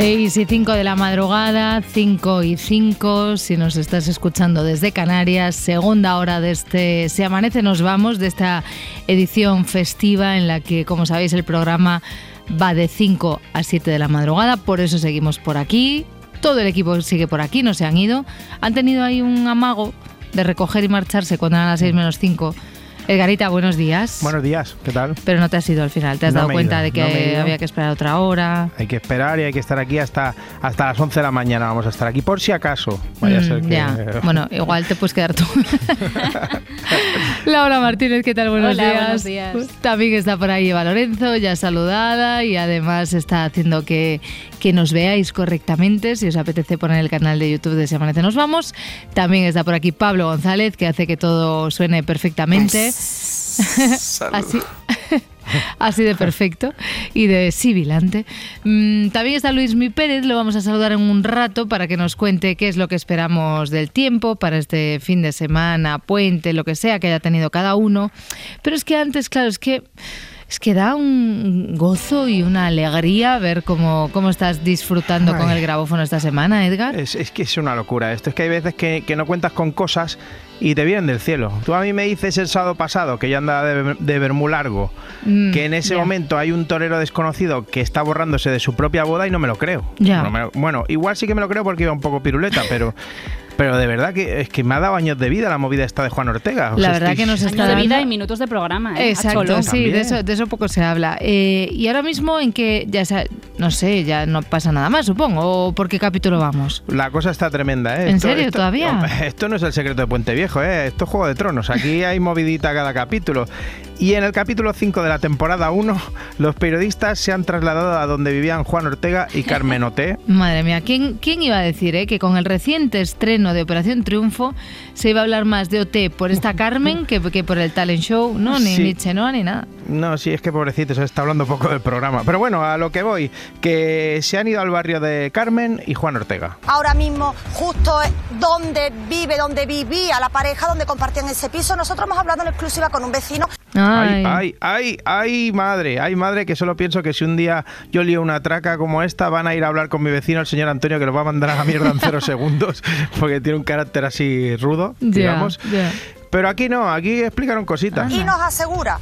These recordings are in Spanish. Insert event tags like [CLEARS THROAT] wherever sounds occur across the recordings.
Seis y cinco de la madrugada, 5 y 5, si nos estás escuchando desde Canarias, segunda hora de este Se Amanece Nos Vamos, de esta edición festiva en la que, como sabéis, el programa va de 5 a 7 de la madrugada, por eso seguimos por aquí, todo el equipo sigue por aquí, no se han ido, han tenido ahí un amago de recoger y marcharse cuando eran las 6 menos 5 Edgarita, buenos días. Buenos días, ¿qué tal? Pero no te has ido al final, te has No dado cuenta ido, de que no había que esperar otra hora. Hay que esperar y hay que estar aquí hasta, hasta las 11 de la mañana. Vamos a estar aquí por si acaso. Vaya a Mm, ser que... ya. Bueno, igual te puedes quedar tú. [LAUGHS] Laura Martínez, ¿qué tal? Buenos Hola, días. buenos días. También está por ahí Eva Lorenzo, ya saludada y además está haciendo que, que nos veáis correctamente. Si os apetece poner el canal de YouTube de Se Amanece Nos Vamos. También está por aquí Pablo González, que hace que todo suene perfectamente. [LAUGHS] Así. [LAUGHS] Así de perfecto y de sibilante. Mm, también está Luis Mi Pérez, lo vamos a saludar en un rato para que nos cuente qué es lo que esperamos del tiempo para este fin de semana, puente, lo que sea que haya tenido cada uno. Pero es que antes, claro, es que es que da un gozo y una alegría ver cómo, cómo estás disfrutando con el grabófono esta semana, Edgar. Es, es que es una locura esto. Es que hay veces que, que no cuentas con cosas y te vienen del cielo. Tú a mí me dices el sábado pasado que yo andaba de, de Bermú largo, Mm, que en ese momento hay un torero desconocido que está borrándose de su propia boda y no me lo creo. Ya. No me lo- bueno, igual sí que me lo creo porque iba un poco piruleta, pero... [LAUGHS] Pero de verdad que es que me ha dado años de vida la movida esta de Juan Ortega. O La sea, verdad estoy- que nos está Año de vida y minutos de programa, ¿eh? Exacto, sí, de eso, de eso poco se habla. Eh, y ahora mismo en que ya sa- no sé, ya no pasa nada más, supongo. ¿O por qué capítulo vamos? La cosa está tremenda, ¿eh? ¿En serio, todavía? [LAUGHS] Esto no es el secreto de Puente Viejo, ¿eh? Esto es Juego de Tronos. Aquí hay movidita cada capítulo. Y en el capítulo 5 de la temporada 1, los periodistas se han trasladado a donde vivían Juan Ortega y Carmen Oté. [LAUGHS] Madre mía, ¿quién, quién iba a decir eh, que con el reciente estreno de Operación Triunfo se iba a hablar más de OT por esta Carmen que, que por el talent show? No, ni, Sí. ni Chenoa ni nada. No, sí, es que pobrecito, se está hablando poco del programa. Pero bueno, a lo que voy, que se han ido al barrio de Carmen y Juan Ortega. ahora mismo justo donde vive, donde vivía la pareja, donde compartían ese piso. Nosotros hemos hablado en exclusiva con un vecino Ay, ay, ay, ay, madre, ay, madre, que solo pienso que si un día yo lío una traca como esta, van a ir a hablar con mi vecino, el señor Antonio, que lo va a mandar a la mierda en cero [LAUGHS] segundos, porque tiene un carácter así rudo, digamos. Pero aquí no, aquí explicaron cositas. y nos asegura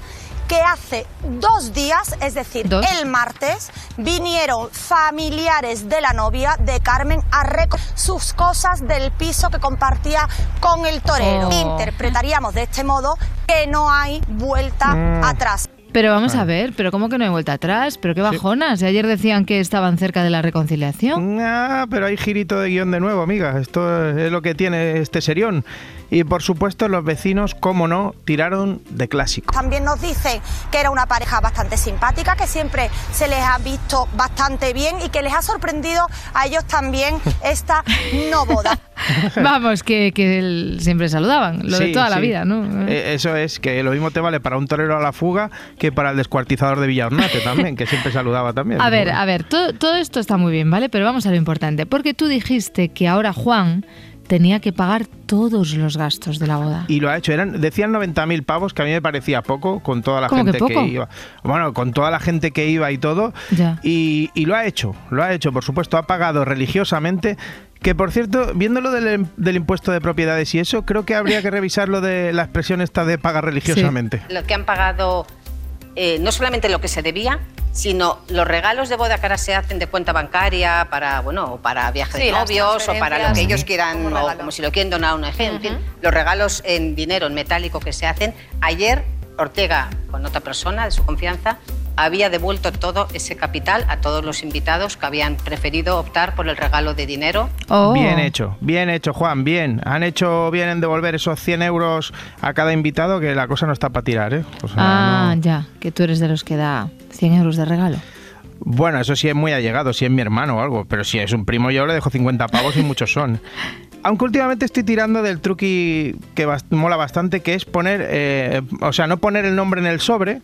que hace dos días, es decir, ¿Dos? el martes, vinieron familiares de la novia de Carmen a recoger sus cosas del piso que compartía con el torero. Oh. Interpretaríamos de este modo que no hay vuelta Mm. atrás. Pero vamos a ver, pero ¿cómo que no hay vuelta atrás? ¿Pero qué bajonas? Si ayer decían que estaban cerca de la reconciliación. Ah, pero hay girito de guion de nuevo, amiga. Esto es lo que tiene este serión. Y por supuesto, los vecinos, como no, tiraron de clásico. También nos dicen que era una pareja bastante simpática, que siempre se les ha visto bastante bien y que les ha sorprendido a ellos también esta no boda. [LAUGHS] [LAUGHS] Vamos, que, que siempre saludaban, lo de Sí, toda la vida, ¿no? Eh, eso es, que lo mismo te vale para un torero a la fuga que para el descuartizador de Villaornate también, que siempre saludaba también. A ver, a ver, todo, todo esto está muy bien, ¿vale? Pero vamos a lo importante. Porque tú dijiste que ahora Juan tenía que pagar todos los gastos de la boda. Y lo ha hecho, eran, decían 90.000 pavos, que a mí me parecía poco, con toda la ¿Cómo que gente que, iba. Bueno, con toda la gente que iba y todo. Ya. Y, y lo ha hecho, lo ha hecho, por supuesto, ha pagado religiosamente. Que por cierto, viéndolo del, del impuesto de propiedades y eso, creo que habría que revisar lo de la expresión esta de pagar religiosamente. lo que han pagado eh, no solamente lo que se debía, sino los regalos de boda que ahora se hacen de cuenta bancaria para, bueno, o para viaje Sí, de novios o para lo que ellos quieran, como o como si lo quieren donar a una en fin, los regalos en dinero, en metálico que se hacen. Ayer Ortega, con otra persona de su confianza, había devuelto todo ese capital a todos los invitados que habían preferido optar por el regalo de dinero Oh. Bien hecho, bien hecho, Juan, bien. Han hecho bien en devolver esos 100 euros a cada invitado, que la cosa no está para tirar, ¿eh? O sea, Ah, no- ya, que tú eres de los que da 100 euros de regalo. Bueno, eso sí es muy allegado, si es mi hermano o algo, pero si es un primo yo le dejo 50 pavos y muchos son. [LAUGHS] Aunque últimamente estoy tirando del truqui que bast- mola bastante, que es poner, eh, o sea, no poner el nombre en el sobre,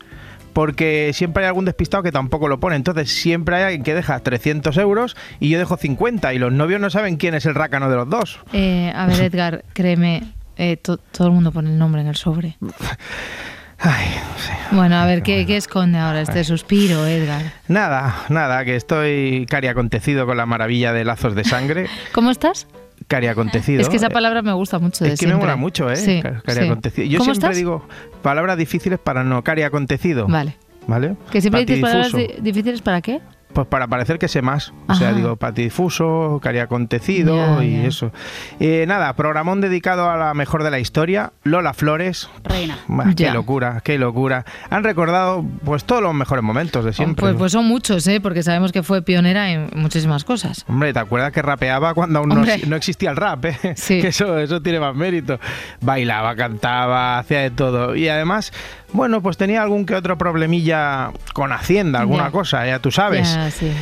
porque siempre hay algún despistado que tampoco lo pone. Entonces siempre hay alguien que deja 300 euros y yo dejo 50 y los novios no saben quién es el rácano de los dos. Eh, a ver, [LAUGHS] Edgar, créeme, eh, to- todo el mundo pone el nombre en el sobre. [LAUGHS] Ay, no sé. Bueno, a ver, ¿qué, qué esconde ahora este suspiro, Edgar? Nada, nada, que estoy cari acontecido con la maravilla de lazos de sangre. [LAUGHS] ¿Cómo estás? Cari acontecido. Es que esa palabra me gusta mucho de Es que me mola mucho, ¿eh? Sí, Cari sí. acontecido. Yo ¿Cómo siempre estás? digo palabras difíciles para no cari acontecido. Vale. ¿Vale? ¿Que siempre dices palabras difíciles para qué? Pues para parecer que sé más. O sea, Ajá. digo patidifuso, cari acontecido Ya, y eso. Eh, nada, programón dedicado a la mejor de la historia, Lola Flores. Reina. Bah, qué locura, qué locura. Han recordado pues todos los mejores momentos de siempre. Pues, pues son muchos, ¿eh? Porque sabemos que fue pionera en muchísimas cosas. Hombre, ¿te acuerdas que rapeaba cuando aún no, existía el rap? eh? Sí. [LAUGHS] Que eso, eso tiene más mérito. Bailaba, cantaba, hacía de todo. Y además, bueno, pues tenía algún que otro problemilla con Hacienda, alguna cosa, ya tú sabes. Sí.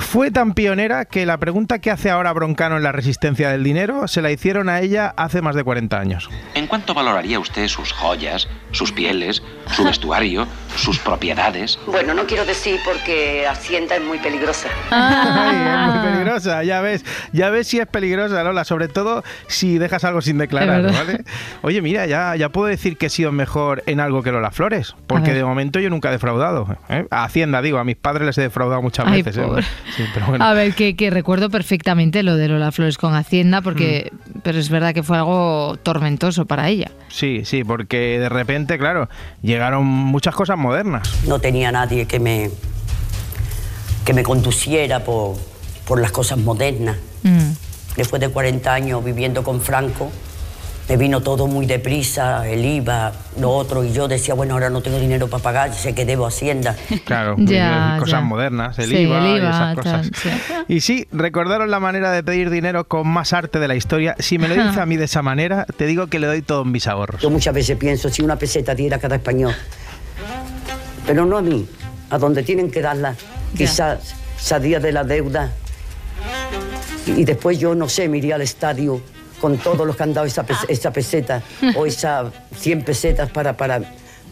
Fue tan pionera que la pregunta que hace ahora Broncano en la resistencia del dinero se la hicieron a ella hace más de 40 años. ¿En cuánto valoraría usted sus joyas, sus pieles, su vestuario, sus propiedades? Bueno, no quiero decir porque Hacienda es muy peligrosa. Ah. [LAUGHS] Ay, es muy peligrosa, ya ves, ya ves si es peligrosa, Lola, sobre todo si dejas algo sin declarar. ¿vale? Oye, mira, ya, ya puedo decir que he sido mejor en algo que Lola Flores, porque de momento yo nunca he defraudado. ¿eh? A Hacienda, digo, a mis padres les he defraudado muchas Ay, veces. ¿eh? Sí, pero bueno. A ver, que, que recuerdo perfectamente lo de Lola Flores con Hacienda, porque, Mm. pero es verdad que fue algo tormentoso para ella. Sí, sí, porque de repente, claro, llegaron muchas cosas modernas. No tenía nadie que me, que me conduciera por, por las cosas modernas. Mm. Después de 40 años viviendo con Franco, me vino todo muy deprisa, el IVA, lo otro, y yo decía, bueno, ahora no tengo dinero para pagar, sé que debo Hacienda. [LAUGHS] Claro, [LAUGHS] Ya, cosas ya. modernas, el Sí, IVA, el y esas cosas. tal, sí. [LAUGHS] Y sí, recordaron la manera de pedir dinero con más arte de la historia. Si me lo dice a mí de esa manera, te digo que le doy todos mis ahorros. Yo muchas veces pienso, si una peseta diera cada español, pero no a mí, a donde tienen que darla, quizás salía de la deuda y después yo, no sé, me iría al estadio con todos los que han dado esa, pes- esa peseta o esas 100 pesetas para, para,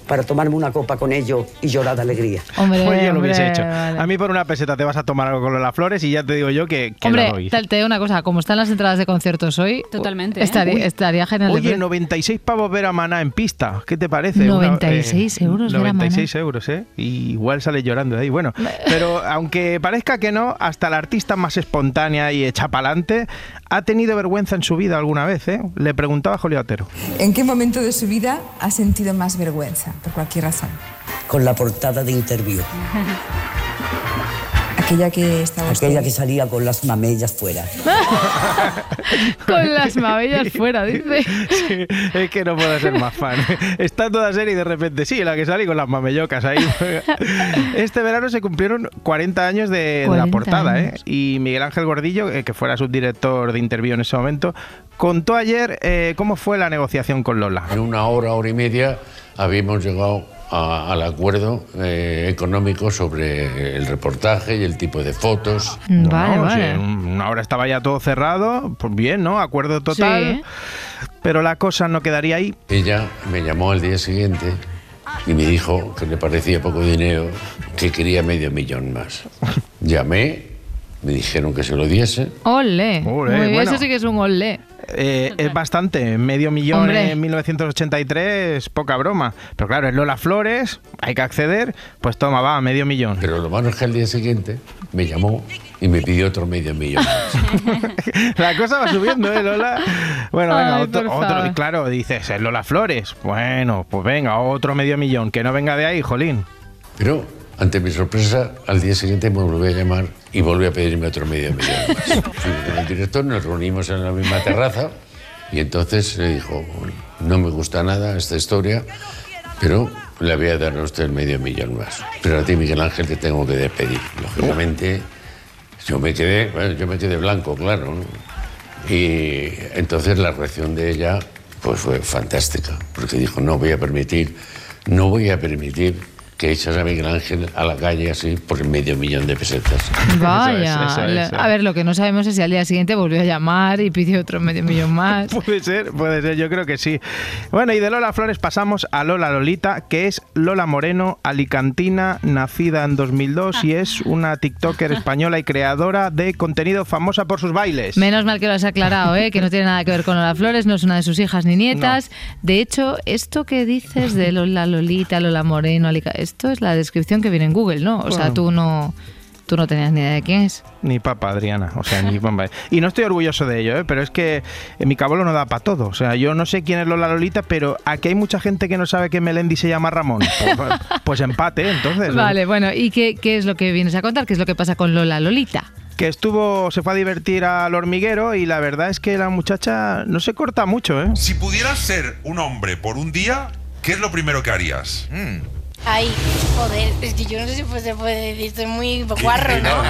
para tomarme una copa con ellos y llorar de alegría. Hombre, Pues yo lo hubiese hecho. vale. A mí por una peseta te vas a tomar algo con las flores y ya te digo yo que, Hombre, doy. tal, te digo una cosa, como están las entradas de conciertos hoy, Totalmente, ¿eh? estaría, Uy. estaría genial. Oye, precio. 96 pavos ver a Maná en pista. ¿Qué te parece? 96 euros ver a Maná. 96 euros, ¿eh? Y igual sale llorando de ahí. Bueno, [LAUGHS] pero aunque parezca que no, hasta la artista más espontánea y hecha pa'lante ha tenido vergüenza en su vida alguna vez, ¿eh? Le preguntaba a Julio Otero. ¿En qué momento de su vida ha sentido más vergüenza? Por cualquier razón. Con la portada de interview, [LAUGHS] Aquella que estaba aquella que salía con las mamellas fuera. [LAUGHS] Con las mabellas fuera, dice. [LAUGHS] Sí, es que no puedo ser más fan. Está toda serie y de repente, sí, la que salí con las mamellocas ahí. [LAUGHS] Este verano se cumplieron 40 años de, de la 40 portada, ¿eh? Y Miguel Ángel Gordillo, eh, que fuera subdirector de interview en ese momento, contó ayer eh, cómo fue la negociación con Lola. En una hora, hora y media, habíamos llegado a- al acuerdo eh, económico sobre el reportaje y el tipo de fotos. Vale, No, vale. sí, en una hora estaba ya todo cerrado, pues bien, ¿no? Acuerdo total. Sí. Pero la cosa no quedaría ahí. Ella me llamó al día siguiente y me dijo que le parecía poco dinero, que quería medio millón más. [LAUGHS] Llamé, me dijeron que se lo diese. Ole. Ole, Muy bien, bueno. Eso sí que es un ole. Eh, es bastante, medio millón Hombre. en 1983, poca broma. Pero claro, es Lola Flores, hay que acceder, pues toma, va, medio millón. Pero lo malo es que al día siguiente me llamó y me pidió otro medio millón. [LAUGHS] La cosa va subiendo, ¿eh, Lola? Bueno, venga, Ay, otro, otro- y claro, dices, es Lola Flores. Bueno, pues venga, otro medio millón, que no venga de ahí, jolín. Pero, ante mi sorpresa, al día siguiente me volvió a llamar y volvió a pedirme otro medio millón más. [LAUGHS] Fui con el director, nos reunimos en la misma terraza y entonces le dijo, no me gusta nada esta historia, pero le voy a dar a usted medio millón más. Pero a ti, Miguel Ángel, te tengo que despedir. Lógicamente, yo me quedé, bueno, yo me quedé blanco, claro. ¿no? Y entonces la reacción de ella, pues fue fantástica, porque dijo, no voy a permitir, no voy a permitir que echas a Miguel Ángel a la calle así por medio millón de pesetas. [LAUGHS] Vaya. eso es, eso es. A ver, lo que no sabemos es si al día siguiente volvió a llamar y pidió otro medio millón más. [LAUGHS] Puede ser, puede ser, yo creo que sí. Bueno, y de Lola Flores pasamos a Lola Lolita, que es Lola Moreno, alicantina, nacida en 2002 y es una TikToker española y creadora de contenido famosa por sus bailes. Menos mal que lo has aclarado, ¿eh? que no tiene nada que ver con Lola Flores, no es una de sus hijas ni nietas. De hecho, esto que dices de Lola Lolita, Lola Moreno, Alica- esto es la descripción que viene en Google, ¿no? O sea, tú no, tú no tenías ni idea de quién es. Ni papa, Adriana. O sea, ni papa. Y no estoy orgulloso de ello, ¿eh? pero es que mi cabolo no da para todo. O sea, yo no sé quién es Lola Lolita, pero aquí hay mucha gente que no sabe que Melendi se llama Ramón. Pues, pues empate, entonces. Vale, bueno, ¿y qué, qué es lo que vienes a contar? ¿Qué es lo que pasa con Lola Lolita? Que estuvo, se fue a divertir al hormiguero y la verdad es que la muchacha no se corta mucho, ¿eh? Si pudieras ser un hombre por un día, ¿qué es lo primero que harías? Mm. Ay, joder, es que yo no sé si pues se puede decir, estoy muy guarro, ¿no?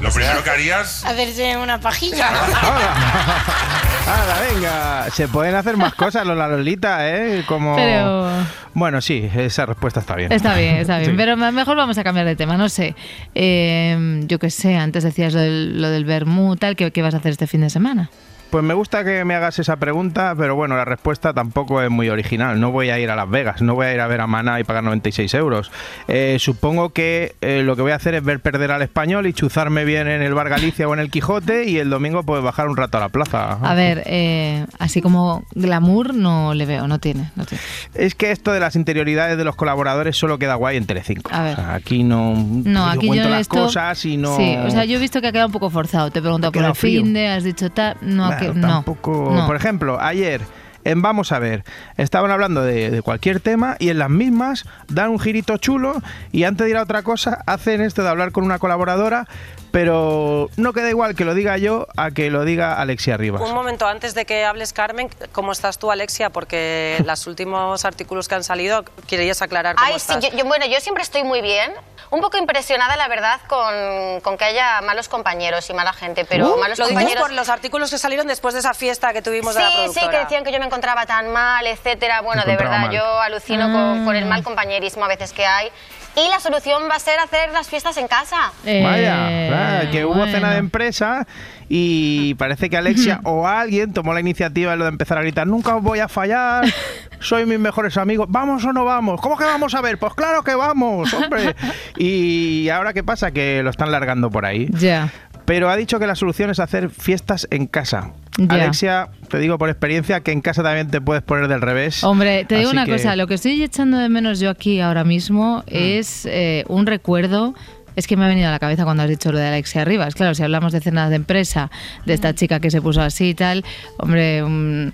Lo primero que harías. Hacerse una pajilla. [LAUGHS] ¡Hala, venga! Se pueden hacer más cosas, Lola Lolita, ¿eh? Como... Pero- Bueno, sí, esa respuesta está bien. Está bien, está bien. Sí. Pero me- mejor vamos a cambiar de tema, no sé. Eh, yo qué sé, antes decías lo del, lo del vermú, tal, ¿qué, ¿qué vas a hacer este fin de semana? Pues me gusta que me hagas esa pregunta, pero bueno, la respuesta tampoco es muy original. No voy a ir a Las Vegas, no voy a ir a ver a Maná y pagar 96 euros. Eh, supongo que eh, lo que voy a hacer es ver perder al español y chuzarme bien en el Bar Galicia o en el Quijote y el domingo pues bajar un rato a la plaza. A ver, eh, así como glamour no le veo, no tiene. No tiene. Es que esto de las interioridades de los colaboradores solo queda guay en Telecinco. A ver. O sea, aquí no, No, yo aquí cuento yo las esto- cosas y no... Sí, o sea, yo he visto que ha quedado un poco forzado. Te he preguntado Ha por el fin de, has dicho tal. No, Bueno, que, no. tampoco- no. Por ejemplo, ayer en Vamos a ver, estaban hablando de, de cualquier tema y en las mismas dan un girito chulo y antes de ir a otra cosa hacen esto de hablar con una colaboradora, pero no queda igual que lo diga yo a que lo diga Alexia Rivas. Un momento antes de que hables, Carmen, ¿cómo estás tú, Alexia? Porque [LAUGHS] los últimos artículos que han salido, querías aclarar cómo Ay, sí, estás. yo, yo- bueno, yo siempre estoy muy bien. Un poco impresionada, la verdad, con, con que haya malos compañeros y mala gente, pero Uh, malos lo compañeros... por los artículos que salieron después de esa fiesta que tuvimos Sí, de la sí, productora. que decían que yo me encontraba tan mal, etcétera. Bueno, de verdad, mal. yo alucino con, con el mal compañerismo a veces que hay. Y la solución va a ser hacer las fiestas en casa. Vaya, ah, que hubo cena de empresa y parece que Alexia [LAUGHS] o alguien tomó la iniciativa de lo de empezar a gritar, nunca os voy a fallar, [LAUGHS] soy mis mejores amigos, ¿vamos o no vamos? ¿Cómo que vamos a ver? Pues claro que vamos, hombre. [LAUGHS] Y ahora qué pasa, que lo están largando por ahí. Ya. Pero ha dicho que la solución es hacer fiestas en casa. Alexia, te digo por experiencia que en casa también te puedes poner del revés. Hombre, te digo Así una que- Mm. cosa, lo que estoy echando de menos yo aquí ahora mismo es eh, un recuerdo. Es que me ha venido a la cabeza cuando has dicho lo de Alexia Rivas. Claro, si hablamos de cenas de empresa, de esta chica que se puso así y tal, hombre, un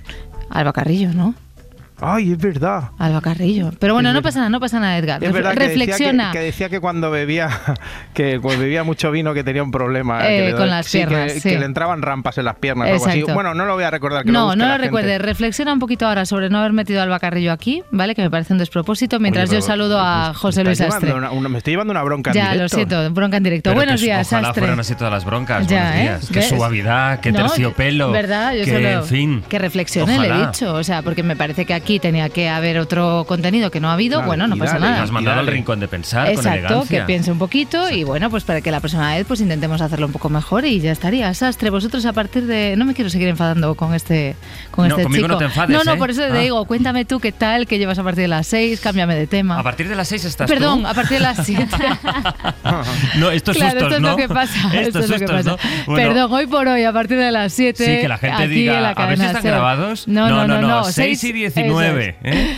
Alba Carrillo, ¿no? Ay, es verdad. Alba Carrillo. Pero bueno, Es no verdad. pasa nada, no pasa nada, Edgar. Es Refle- verdad que decía reflexiona. que, que decía que cuando bebía [LAUGHS] que cuando bebía mucho vino que tenía un problema Eh, que le- con las sí, piernas, que, sí. le entraban rampas en las piernas o algo así. Bueno, no lo voy a recordar que lo No, busque no lo gente. recuerdes. Reflexiona un poquito ahora sobre no haber metido a Alba Carrillo aquí, ¿vale? Que me parece un despropósito. Mientras Oye, yo saludo a José Luis Astre. llevando una- una- me estoy llevando una bronca en Ya, lo directo. siento, bronca en directo. Pero Buenos que días, Ojalá Astre. fueran así todas las broncas. Ya, Buenos ¿eh? días. Qué ¿Ves? suavidad, qué terciopelo. ¿Verdad? Yo que, solo- en fin. Que reflexione, le he dicho. O sea, porque me parece que aquí tenía que haber otro contenido que no ha habido. Dale, bueno, no pasa dale, nada. Has mandado al rincón de pensar con Exacto, elegancia. que piense un poquito y bueno, pues para que la próxima vez pues intentemos hacerlo un poco mejor y ya estaría. Sastre, vosotros a partir de... No me quiero seguir enfadando con este, con No, este conmigo chico. no te enfades, No, no, ¿eh? por eso te Ah. digo, cuéntame tú qué tal, que llevas a partir de las seis, cámbiame de tema. A partir de las 6 estás Perdón, tú. a partir de las siete. [LAUGHS] No, estos claro, sustos, esto es ¿no? lo que pasa. [LAUGHS] Esto es lo que sustos, pasa. ¿no? Bueno, Perdón, hoy por hoy, a partir de las 7. Sí, que la gente aquí diga, la a cadena están grabados. No, no, no, no. 6 seis- y 19. ¿Eh?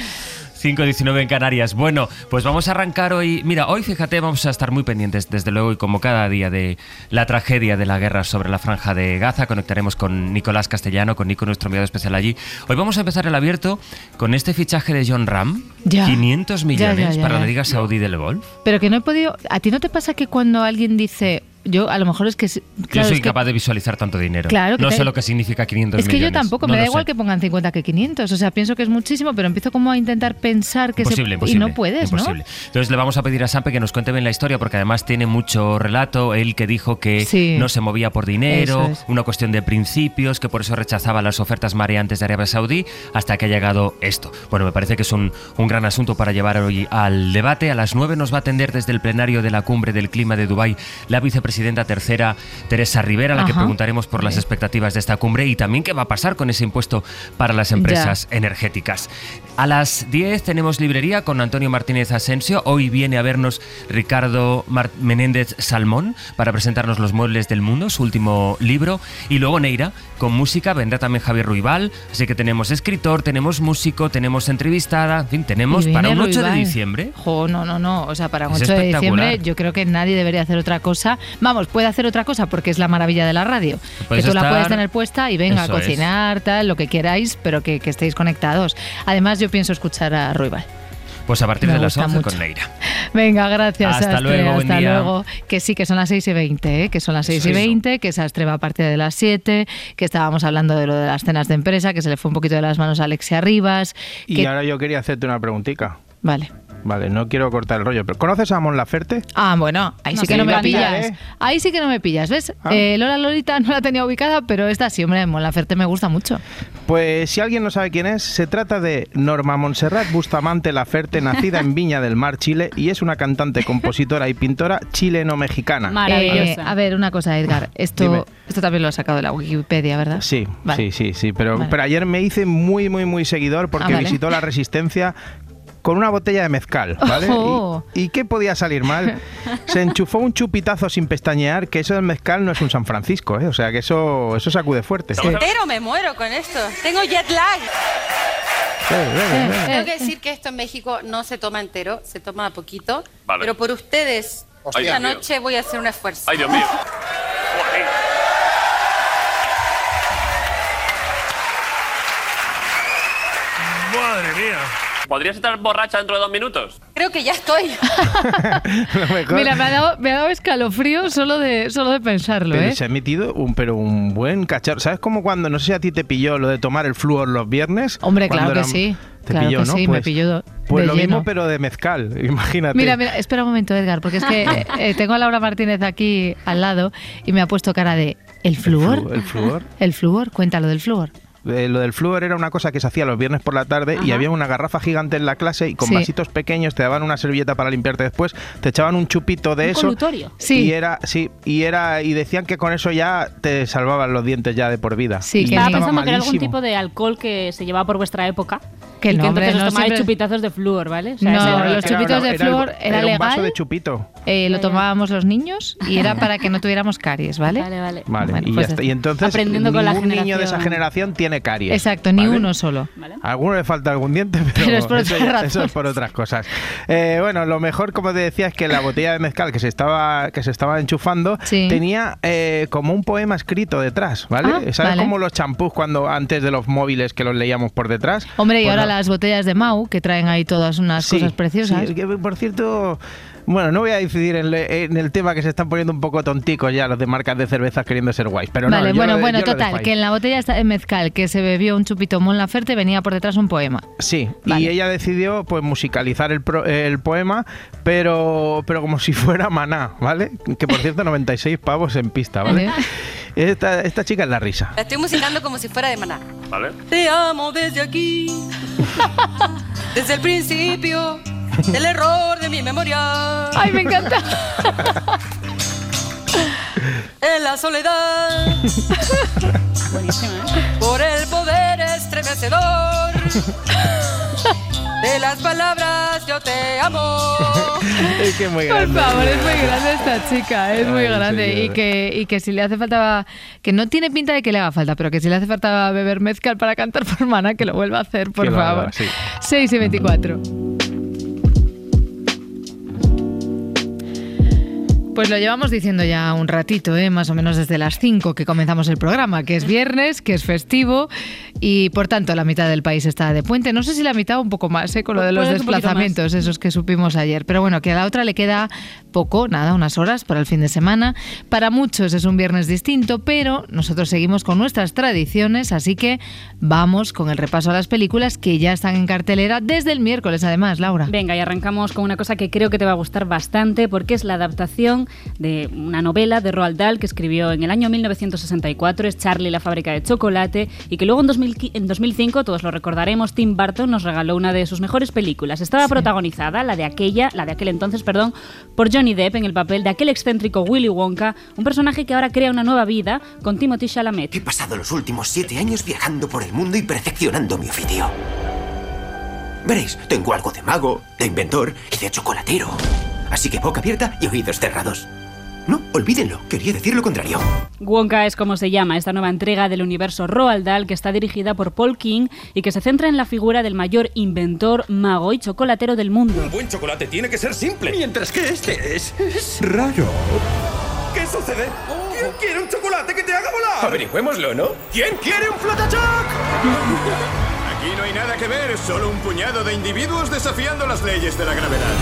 5.19 en Canarias. Bueno, pues vamos a arrancar hoy. Mira, hoy fíjate, vamos a estar muy pendientes, desde luego, y como cada día, de la tragedia de la guerra sobre la franja de Gaza. Conectaremos con Nicolás Castellano, con Nico, nuestro enviado especial allí. Hoy vamos a empezar el abierto con este fichaje de John Ram: Ya. 500 Ya, millones ya, ya, para la Liga Saudí del Golf. Pero que no he podido. ¿A ti no te pasa que cuando alguien dice yo a lo mejor es que... yo claro, soy es que- incapaz de visualizar tanto dinero. Claro no te- sé lo que significa 500 Es que yo tampoco, No me da igual sé. que pongan 50 que 500. O sea, pienso que es muchísimo, pero empiezo como a intentar pensar que Imposible, se... imposible. Y no puedes, imposible. Entonces le vamos a pedir a Sampe que nos cuente bien la historia, porque además tiene mucho relato. Él que dijo que Sí. no se movía por dinero, es. una cuestión de principios, que por eso rechazaba las ofertas mareantes de Arabia Saudí, hasta que ha llegado esto. Bueno, me parece que es un, un gran asunto para llevar hoy al debate. A las 9 nos va a atender desde el plenario de la cumbre del clima de Dubái la vicepresidenta tercera, Teresa Rivera, a la que preguntaremos por las expectativas de esta cumbre y también qué va a pasar con ese impuesto para las empresas energéticas. A las 10 tenemos librería con Antonio Martínez Asensio. Hoy viene a vernos Ricardo Mar- Menéndez Salmón para presentarnos Los Muebles del Mundo, su último libro. Y luego Neira, con música, vendrá también Javier Ruibal. Así que tenemos escritor, tenemos músico, tenemos entrevistada, en fin, tenemos para un viene 8 de diciembre. Jo, no, no, no. O sea, para un Es 8 de diciembre yo creo que nadie debería hacer otra cosa. Vamos, puede hacer otra cosa porque es la maravilla de la radio. Que tú la puedes tener puesta y venga Eso a es. cocinar, tal, lo que queráis, pero que, que estéis conectados. Además, yo pienso escuchar a Ruibal. Pues a partir Me de las gusta 11 mucho. con Neira. [LAUGHS] Venga, gracias. Hasta Astre, luego, buen hasta día. luego. Que sí, que son las 6 y 20, ¿eh? que son las 6 y Sí. 20, que Sastre va a partir de las 7, que estábamos hablando de lo de las cenas de empresa, que se le fue un poquito de las manos a Alexia Rivas. Y que- ahora yo quería hacerte una preguntita. Vale. Vale, no quiero cortar el rollo, pero ¿conoces a Mon Laferte? Ah, bueno, ahí No sí que no me la pillas. pillaré. Ahí sí que no me pillas, ¿ves? Eh, Lola Lolita no la tenía ubicada, pero esta sí, hombre, Mon Laferte me gusta mucho. Pues si alguien no sabe quién es, se trata de Norma Montserrat Bustamante Laferte, nacida en Viña del Mar, Chile, y es una cantante, compositora y pintora chileno-mexicana. Eh, a ver, una cosa, Edgar. Esto, esto también lo ha sacado de la Wikipedia, ¿verdad? Sí, Vale. sí, sí, sí, pero, Vale. pero ayer me hice muy, muy, muy seguidor porque Ah, vale. visitó la Resistencia con una botella de mezcal, ¿vale? Ojo. ¿Y, y qué podía salir mal? Se enchufó un chupitazo sin pestañear, que eso del mezcal no es un San Francisco, ¿eh? O sea, que eso, eso sacude fuerte. Entero me muero con esto. Tengo jet lag. Tengo que decir que esto en México no se toma entero, se toma poquito. Vale. Pero por ustedes, Hostia. esta noche voy a hacer un esfuerzo. Ay, Dios mío. Madre mía. ¿Podrías estar borracha dentro de dos minutos? Creo que ya estoy. [LAUGHS] Mira, me ha, dado, me ha dado escalofrío solo de, solo de pensarlo, Pero ¿eh? se ha metido un, pero un buen cacharro. ¿Sabes cómo cuando, no sé si a ti te pilló lo de tomar el flúor los viernes? Hombre, claro que eran- sí. Te claro pilló, que ¿no? sí, me Pues- pilló de Pues lo lleno. mismo, pero de mezcal, [LAUGHS] imagínate. Mira, mira, espera un momento, Edgar, porque es que [LAUGHS] eh, eh, tengo a Laura Martínez aquí al lado y me ha puesto cara de ¿el flúor? el flúor. El flúor, cuéntalo del flúor. Eh, lo del flúor era una cosa que se hacía los viernes por la tarde y había una garrafa gigante en la clase y con Sí. vasitos pequeños te daban una servilleta para limpiarte después, te echaban un chupito de Un eso. colutorio. Sí. Y era, sí, y era, y decían que con eso ya te salvaban los dientes ya de por vida. Sí, Y que estaba pensando que era algún tipo de alcohol que se llevaba por vuestra época. Que y no, que hombre, entonces no, os tomabais siempre- chupitazos de flúor, ¿vale? O No, ese era- los chupitos de Era flúor algo- era un vaso legal. de chupito. Eh, lo tomábamos los niños y era [LAUGHS] para que no tuviéramos caries, ¿vale? Vale, vale. Vale, Bueno, y, pues ya está. es- y entonces Aprendiendo con la ningún niño de esa generación. generación tiene caries. Exacto, ni ¿vale? uno solo. A alguno le falta algún diente, [LAUGHS] pero, Pero es por eso, otras ya- eso es por otras cosas. Eh, bueno, lo mejor, como te decía, es que la botella de mezcal que se estaba, que se estaba enchufando Sí. tenía eh, como un poema escrito detrás, ¿vale? Ah, ¿Sabes vale. como los champús cuando antes de los móviles que los leíamos por detrás? Hombre, y Pues ahora las botellas de Mau, que traen ahí todas unas Sí, cosas preciosas. sí, que, por cierto, bueno, no voy a decidir en, le- en el tema que se están poniendo un poco tonticos ya los de marcas de cervezas queriendo ser guays, pero no, vale, yo bueno, lo- bueno, total, que en la botella esta- de mezcal que se bebió un chupito Mon Laferte venía por detrás un poema. Sí, y ella decidió pues musicalizar el, pro- el poema, pero, pero como si [LAUGHS] fuera maná, ¿vale? Que por cierto, 96 pavos en pista, ¿vale? Esta, esta chica es la risa. La estoy musicando como si fuera de maná. ¿Vale? Te amo desde aquí, [LAUGHS] desde el principio [LAUGHS] del error de mi memoria. ¡Ay, me encanta! [LAUGHS] En la soledad, Buenísima, ¿eh? por el poder estremecedor de las palabras yo te amo. [LAUGHS] Es que es muy Por grande. favor, es muy grande esta chica, es muy Ay, grande. Y que, y que si le hace falta, que no tiene pinta de que le haga falta, pero que si le hace falta beber mezcal para cantar por mana, que lo vuelva a hacer, por Que lo haga, favor. sí. 6 y 24. Pues lo llevamos diciendo ya un ratito, ¿eh? más o menos desde las 5 que comenzamos el programa, que es viernes, que es festivo y por tanto la mitad del país está de puente. No sé si la mitad o un poco más, ¿eh? con lo de los desplazamientos, esos que supimos ayer. Pero bueno, que a la otra le queda poco, nada, unas horas para el fin de semana. Para muchos es un viernes distinto, pero nosotros seguimos con nuestras tradiciones, así que vamos con el repaso a las películas que ya están en cartelera desde el miércoles, además, Laura. Venga, y arrancamos con una cosa que creo que te va a gustar bastante, porque es la adaptación de una novela de Roald Dahl que escribió en el año 1964, es Charlie la fábrica de chocolate, y que luego en, 2000 en 2005, todos lo recordaremos, Tim Burton nos regaló una de sus mejores películas. Estaba protagonizada, la de aquella, la de aquel entonces, perdón, por Johnny Depp en el papel de aquel excéntrico Willy Wonka, un personaje que ahora crea una nueva vida con Timothy Chalamet. He pasado los últimos siete años viajando por el mundo y perfeccionando mi oficio. Veréis, tengo algo de mago, de inventor y de chocolatero. Así que boca abierta y oídos cerrados. No, olvídenlo, quería decir lo contrario. Wonka es como se llama esta nueva entrega del universo Roald Dahl que está dirigida por Paul King y que se centra en la figura del mayor inventor, mago y chocolatero del mundo. Un buen chocolate tiene que ser simple, mientras que este es, es raro. ¿Qué sucede? ¿Quién quiere un chocolate que te haga volar? Averigüémoslo, ¿no? ¿Quién quiere un flotachoc? Aquí no hay nada que ver, solo un puñado de individuos desafiando las leyes de la gravedad.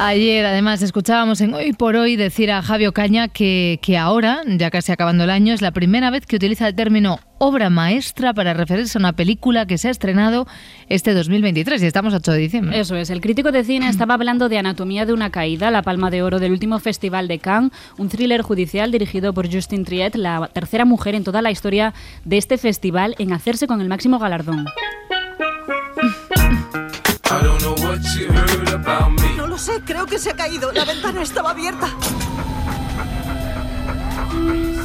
Ayer, además, escuchábamos en Hoy por Hoy decir a Javier Caña que, que ahora, ya casi acabando el año, es la primera vez que utiliza el término obra maestra para referirse a una película que se ha estrenado este 2023 y estamos a 8 de diciembre. Eso es, el crítico de cine estaba hablando de Anatomía de una caída, la palma de oro del último festival de Cannes, un thriller judicial dirigido por Justin Triet, la tercera mujer en toda la historia de este festival en hacerse con el máximo galardón. No sé, creo que se ha caído. La ventana estaba abierta.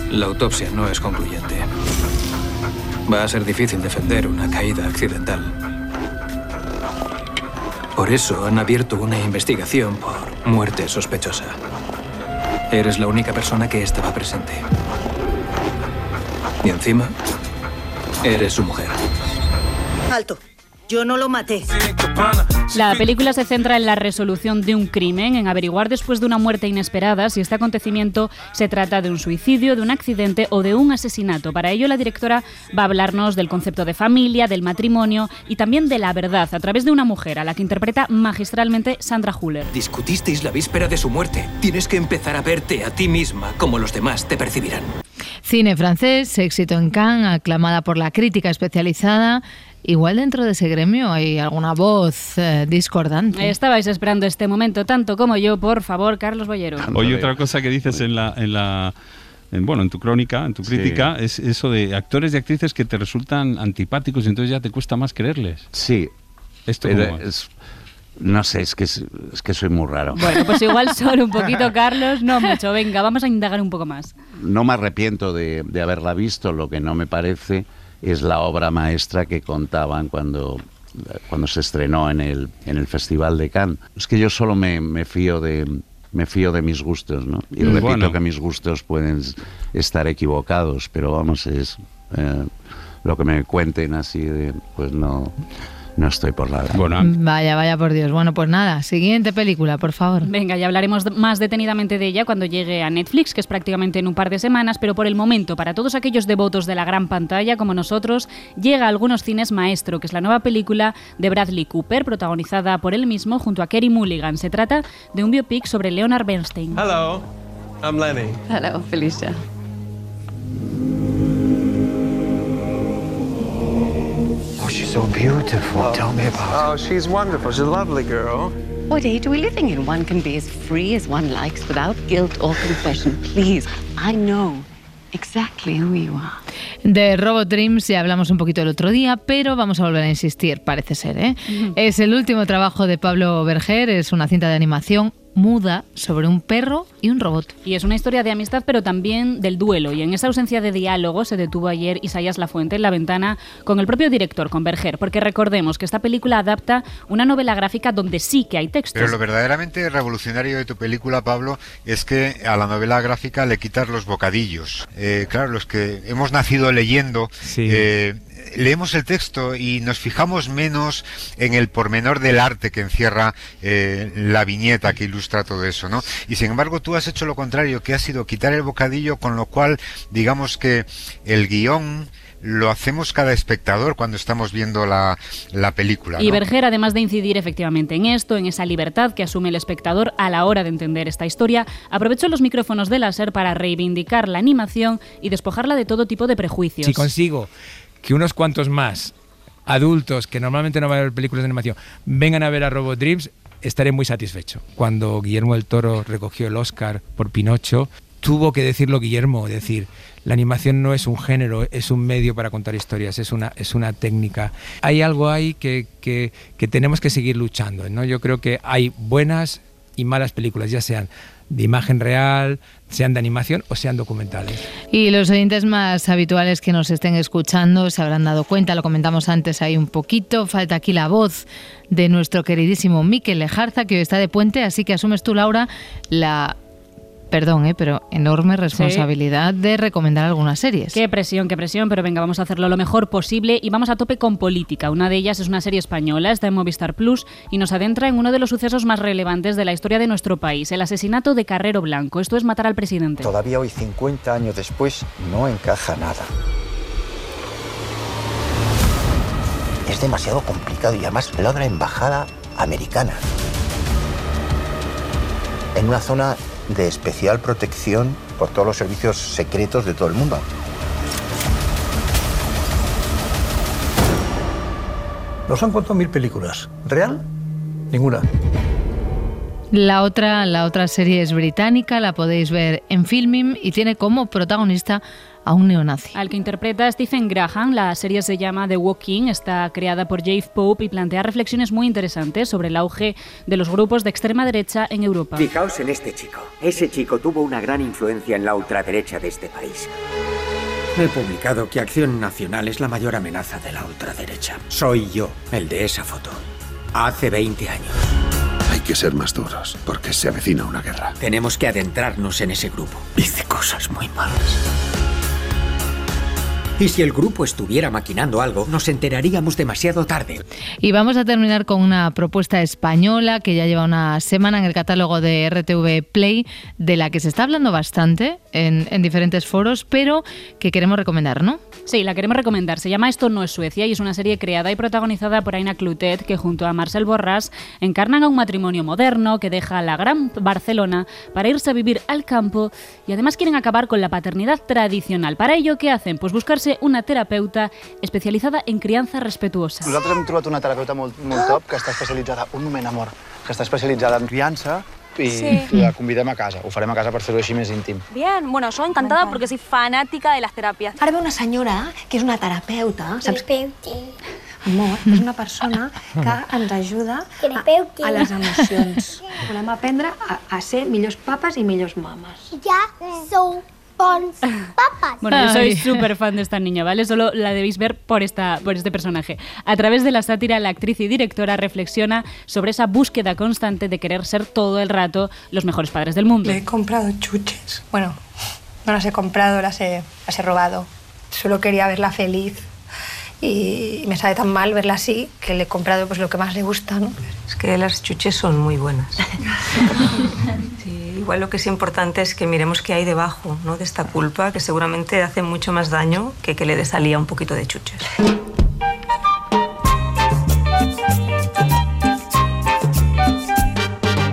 La autopsia no es concluyente. Va a ser difícil defender una caída accidental. Por eso han abierto una investigación por muerte sospechosa. Eres la única persona que estaba presente. Y encima, eres su mujer. Alto. Yo no lo maté. La película se centra en la resolución de un crimen, en averiguar después de una muerte inesperada si este acontecimiento se trata de un suicidio, de un accidente o de un asesinato. Para ello, la directora va a hablarnos del concepto de familia, del matrimonio y también de la verdad a través de una mujer a la que interpreta magistralmente Sandra Huller. Discutisteis la víspera de su muerte. Tienes que empezar a verte a ti misma como los demás te percibirán. Cine francés, éxito en Cannes, aclamada por la crítica especializada. Igual dentro de ese gremio hay alguna voz eh, discordante. Estabais esperando este momento tanto como yo, por favor, Carlos Bollero. Oye, otra cosa que dices en la, en la en, bueno, en tu crónica, en tu crítica, es eso de actores y actrices que te resultan antipáticos y entonces ya te cuesta más creerles. Sí. Esto Pero cómo es? no sé, es que, es, es que soy muy raro. Bueno, pues igual [LAUGHS] solo un poquito, Carlos, no mucho. Venga, vamos a indagar un poco más. No me arrepiento de, de haberla visto, lo que no me parece es la obra maestra que contaban cuando, cuando se estrenó en el, en el Festival de Cannes. Es que yo solo me, me fío de me fío de mis gustos, ¿no? Y Mm, repito bueno. que mis gustos pueden estar equivocados, pero vamos, es eh, lo que me cuenten así de, pues no, no estoy por la Vaya, vaya por Dios. Bueno, pues nada, siguiente película, por favor. Venga, ya hablaremos más detenidamente de ella cuando llegue a Netflix, que es prácticamente en un par de semanas, pero por el momento, para todos aquellos devotos de la gran pantalla como nosotros, llega a algunos cines Maestro, que es la nueva película de Bradley Cooper, protagonizada por él mismo junto a Kerry Mulligan. Se trata de un biopic sobre Leonard Bernstein. Hello, I'm Lenny. Hello, Felicia. She's so beautiful. Tell me about Oh, she's wonderful. She's a lovely girl. What age are we living in? One can be as free as one likes without guilt or confession. Please, I know exactly who you are. De Robot Dreams ya hablamos un poquito el otro día, pero vamos a volver a insistir, parece ser. ¿eh? Es el último trabajo de Pablo Berger, es una cinta de animación muda sobre un perro y un robot. Y es una historia de amistad, pero también del duelo. Y en esa ausencia de diálogo se detuvo ayer Isaías Lafuente en la ventana con el propio director, con Berger, porque recordemos que esta película adapta una novela gráfica donde sí que hay textos. Pero lo verdaderamente revolucionario de tu película, Pablo, es que a la novela gráfica le quitas los bocadillos. Eh, claro, los que hemos nacido leyendo, eh, leemos el texto y nos fijamos menos en el pormenor del arte que encierra eh, la viñeta que ilustra todo eso, ¿no? Y sin embargo tú has hecho lo contrario, que ha sido quitar el bocadillo, con lo cual digamos que el guion lo hacemos cada espectador cuando estamos viendo la, la película. Y. Berger, además de incidir efectivamente en esto, en esa libertad que asume el espectador a la hora de entender esta historia, aprovechó los micrófonos de láser para reivindicar la animación y despojarla de todo tipo de prejuicios. Si consigo que unos cuantos más adultos que normalmente no van a ver películas de animación vengan a ver a Robot Dreams, estaré muy satisfecho. Cuando Guillermo del Toro recogió el Oscar por Pinocho, tuvo que decirlo Guillermo, decir, la animación no es un género, es un medio para contar historias, es una, es una técnica. Hay algo ahí que, que, que tenemos que seguir luchando. ¿no? Yo creo que hay buenas y malas películas, ya sean de imagen real, sean de animación o sean documentales. Y los oyentes más habituales que nos estén escuchando se habrán dado cuenta, lo comentamos antes ahí un poquito, falta aquí la voz de nuestro queridísimo Miquel Lejarza, que hoy está de puente, así que asumes tú, Laura, la perdón, ¿eh? pero enorme responsabilidad de recomendar algunas series. Qué presión, qué presión, pero venga, vamos a hacerlo lo mejor posible y vamos a tope con política. Una de ellas es una serie española, está en Movistar Plus y nos adentra en uno de los sucesos más relevantes de la historia de nuestro país, el asesinato de Carrero Blanco. Esto es matar al presidente. Todavía hoy, 50 años después, no encaja nada. Es demasiado complicado y además lo de la embajada americana. En una zona de especial protección por todos los servicios secretos de todo el mundo. Nos han contado mil películas. ¿Real? Ninguna. La otra, la otra serie es británica, la podéis ver en Filming y tiene como protagonista a un neonazi. Al que interpreta Stephen Graham, la serie se llama The Walking, está creada por Jave Pope y plantea reflexiones muy interesantes sobre el auge de los grupos de extrema derecha en Europa. Fijaos en este chico. Ese chico tuvo una gran influencia en la ultraderecha de este país. He publicado que Acción Nacional es la mayor amenaza de la ultraderecha. Soy yo, el de esa foto. Hace 20 años. Hay que ser más duros, porque se avecina una guerra. Tenemos que adentrarnos en ese grupo. Dice cosas muy malas. Y si el grupo estuviera maquinando algo, nos enteraríamos demasiado tarde. Y vamos a terminar con una propuesta española que ya lleva una semana en el catálogo de RTV Play, de la que se está hablando bastante en, en diferentes foros, pero que queremos recomendar, ¿no? Sí, la queremos recomendar. Se llama Esto no es Suecia y es una serie creada y protagonizada por Aina Clutet, que junto a Marcel Borràs encarnan a un matrimonio moderno que deja la gran Barcelona para irse a vivir al campo y además quieren acabar con la paternidad tradicional. Para ello, ¿qué hacen? Pues buscarse una terapeuta especializada en crianza respetuosa. Nosaltres hem trobat una terapeuta molt, molt top que està especialitzada, un moment amor, que està especialitzada en criança i Sí. la convidem a casa. Ho farem a casa per fer-ho així més íntim. Bien, bueno, yo encantada porque soy fanática de las terapias. Ara ve una senyora que és una terapeuta, saps? Amor, és una persona que ens ajuda a, a les emocions. Volem aprendre a, a ser millors papes i millors mames. Ja sou bons papes. Bueno, yo soy súper fan de esta niña, ¿vale? Solo la debéis ver por, esta, por este personaje. A través de la sátira, la actriz y directora reflexiona sobre esa búsqueda constante de querer ser todo el rato los mejores padres del mundo. Le he comprado chuches. Bueno, no las he comprado, las he, las he robado. Solo quería verla feliz. Y me sabe tan mal verla así que le he comprado pues lo que más le gusta, ¿no? Es que las chuches son muy buenas. [LAUGHS] Sí, igual lo que es importante es que miremos qué hay debajo ¿no? de esta culpa, que seguramente hace mucho más daño que que le des a Lía un poquito de chuches.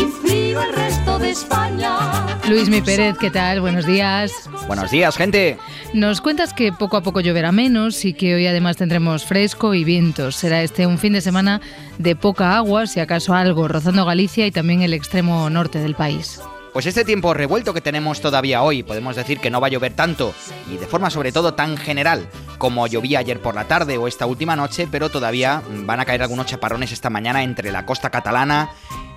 y frío el resto de España. Luis Mi Pérez, ¿qué tal? Buenos días. Buenos días, gente. Nos cuentas que poco a poco lloverá menos y que hoy además tendremos fresco y vientos. Será este un fin de semana de poca agua, si acaso algo, rozando Galicia y también el extremo norte del país. Pues este tiempo revuelto que tenemos todavía hoy, podemos decir que no va a llover tanto y de forma sobre todo tan general como llovía ayer por la tarde o esta última noche, pero todavía van a caer algunos chaparrones esta mañana entre la costa catalana,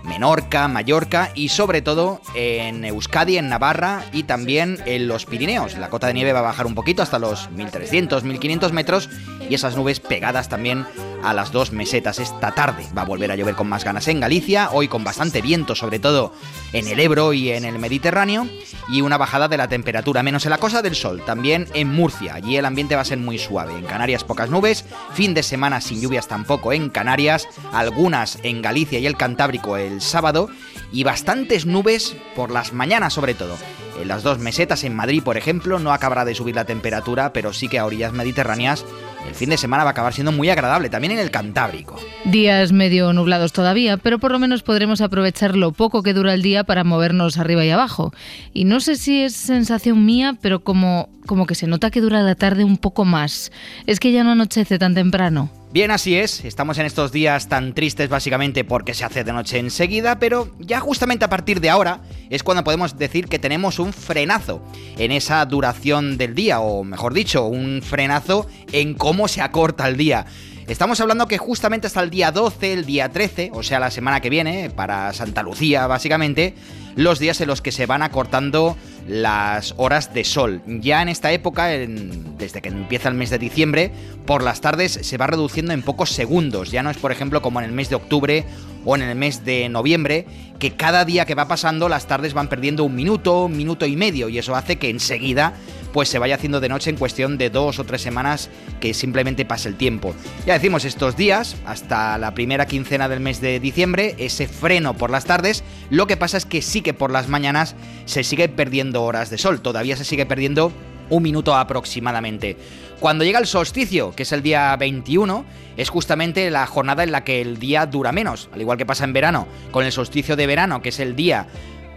Menorca, Mallorca y sobre todo en Euskadi, en Navarra y también en los Pirineos. La cota de nieve va a bajar un poquito hasta los 1300, 1500 metros y esas nubes pegadas también a las dos mesetas esta tarde. Va a volver a llover con más ganas en Galicia, hoy con bastante viento, sobre todo en el Ebro y en el Mediterráneo, y una bajada de la temperatura, menos en la Cosa del Sol, también en Murcia. Allí el ambiente va a ser muy suave. En Canarias pocas nubes, fin de semana sin lluvias tampoco en Canarias, algunas en Galicia y el Cantábrico sábado, y bastantes nubes por las mañanas sobre todo. En las dos mesetas en Madrid, por ejemplo, no acabará de subir la temperatura, pero sí que a orillas mediterráneas el fin de semana va a acabar siendo muy agradable, también en el Cantábrico. Días medio nublados todavía, pero por lo menos podremos aprovechar lo poco que dura el día para movernos arriba y abajo. Y no sé si es sensación mía, pero como, como que se nota que dura la tarde un poco más. Es que ya no anochece tan temprano. Bien, así es, estamos en estos días tan tristes básicamente porque se hace de noche enseguida, pero ya justamente a partir de ahora es cuando podemos decir que tenemos un frenazo en esa duración del día, o mejor dicho, un frenazo en cómo se acorta el día. Estamos hablando que justamente hasta el día 12, el día 13, o sea, la semana que viene, para Santa Lucía básicamente, los días en los que se van acortando las horas de sol. Ya en esta época, desde que empieza el mes de diciembre, por las tardes se va reduciendo en pocos segundos. Ya no es, por ejemplo, como en el mes de octubre o en el mes de noviembre, que cada día que va pasando las tardes van perdiendo un minuto, un minuto y medio, y eso hace que enseguida pues se vaya haciendo de noche en cuestión de dos o tres semanas que simplemente pase el tiempo. Ya decimos estos días, hasta la primera quincena del mes de diciembre, ese freno por las tardes, lo que pasa es que sí que por las mañanas se sigue perdiendo horas de sol, todavía se sigue perdiendo un minuto aproximadamente. Cuando llega el solsticio, que es el día 21, es justamente la jornada en la que el día dura menos, al igual que pasa en verano, con el solsticio de verano, que es el día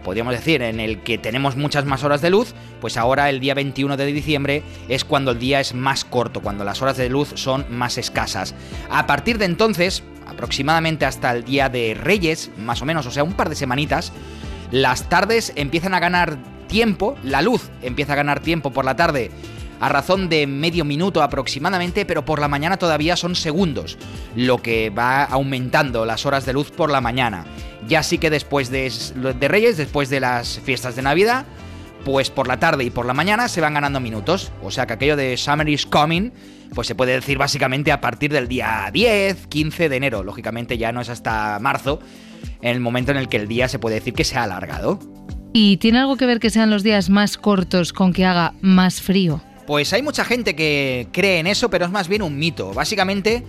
podríamos decir, en el que tenemos muchas más horas de luz, pues ahora el día 21 de diciembre es cuando el día es más corto, cuando las horas de luz son más escasas. A partir de entonces, aproximadamente hasta el día de Reyes, más o menos, o sea, un par de semanitas, las tardes empiezan a ganar tiempo, la luz empieza a ganar tiempo por la tarde a razón de medio minuto aproximadamente, pero por la mañana todavía son segundos, lo que va aumentando las horas de luz por la mañana. Ya sí que después de, Reyes, después de las fiestas de Navidad, pues por la tarde y por la mañana se van ganando minutos. O sea que aquello de Summer is Coming, pues se puede decir básicamente a partir del día 10, 15 de enero. Lógicamente ya no es hasta marzo, en el momento en el que el día se puede decir que se ha alargado. ¿Y tiene algo que ver que sean los días más cortos con que haga más frío? Pues hay mucha gente que cree en eso, pero es más bien un mito. Básicamente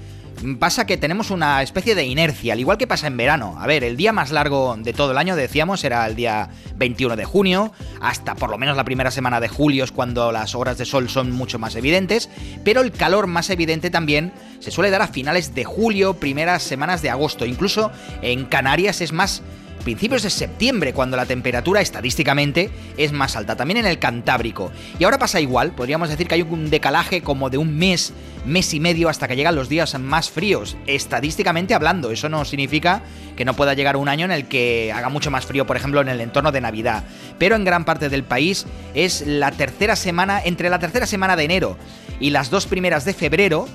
pasa que tenemos una especie de inercia, al igual que pasa en verano. A ver, el día más largo de todo el año, decíamos, era el día 21 de junio, hasta por lo menos la primera semana de julio es cuando las horas de sol son mucho más evidentes, pero el calor más evidente también se suele dar a finales de julio, primeras semanas de agosto. Incluso en Canarias es más principios de septiembre, cuando la temperatura estadísticamente es más alta, también en el Cantábrico. Y ahora pasa igual, podríamos decir que hay un decalaje como de un mes, mes y medio hasta que llegan los días más fríos, estadísticamente hablando. Eso no significa que no pueda llegar un año en el que haga mucho más frío, por ejemplo, en el entorno de Navidad. Pero en gran parte del país es la tercera semana, entre la tercera semana de enero y las dos primeras de febrero,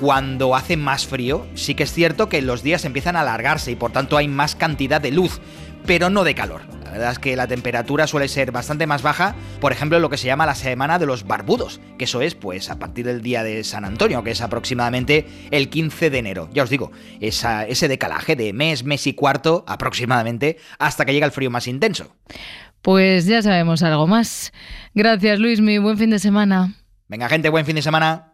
cuando hace más frío, sí que es cierto que los días empiezan a alargarse y por tanto hay más cantidad de luz, pero no de calor. La verdad es que la temperatura suele ser bastante más baja, por ejemplo, lo que se llama la semana de los barbudos, que eso es pues a partir del día de San Antonio, que es aproximadamente el 15 de enero. Ya os digo, ese decalaje de mes, mes y cuarto aproximadamente, hasta que llega el frío más intenso. Pues ya sabemos algo más. Gracias Luis, mi buen fin de semana. Venga gente, buen fin de semana.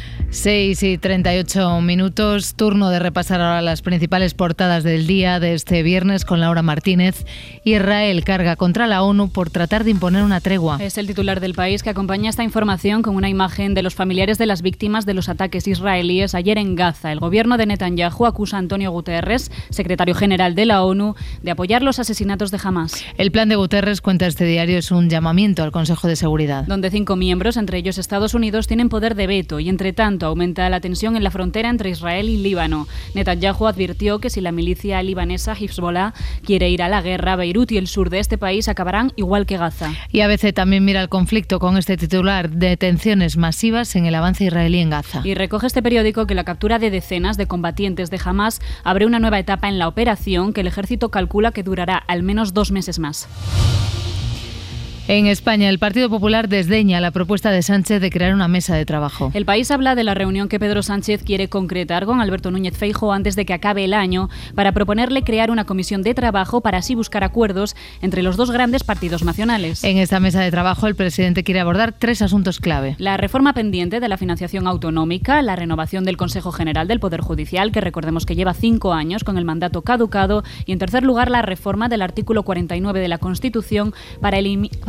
6 y 38 minutos, turno de repasar ahora las principales portadas del día de este viernes con Laura Martínez. Israel carga contra la ONU por tratar de imponer una tregua. Es el titular del país que acompaña esta información con una imagen de los familiares de las víctimas de los ataques israelíes ayer en Gaza. El gobierno de Netanyahu acusa a Antonio Guterres, secretario general de la ONU, de apoyar los asesinatos de Hamas. El plan de Guterres, cuenta este diario, es un llamamiento al Consejo de Seguridad. Donde cinco miembros, entre ellos Estados Unidos, tienen poder de veto y, entre tanto, aumenta la tensión en la frontera entre Israel y Líbano. Netanyahu advirtió que si la milicia libanesa Hezbollah quiere ir a la guerra, Beirut y el sur de este país acabarán igual que Gaza. Y a veces también mira el conflicto con este titular, detenciones masivas en el avance israelí en Gaza. Y recoge este periódico que la captura de decenas de combatientes de Hamas abre una nueva etapa en la operación que el ejército calcula que durará al menos dos meses más. En España, el Partido Popular desdeña la propuesta de Sánchez de crear una mesa de trabajo. El país habla de la reunión que Pedro Sánchez quiere concretar con Alberto Núñez Feijo antes de que acabe el año para proponerle crear una comisión de trabajo para así buscar acuerdos entre los dos grandes partidos nacionales. En esta mesa de trabajo, el presidente quiere abordar tres asuntos clave. La reforma pendiente de la financiación autonómica, la renovación del Consejo General del Poder Judicial, que recordemos que lleva cinco años con el mandato caducado, y en tercer lugar, la reforma del artículo 49 de la Constitución para,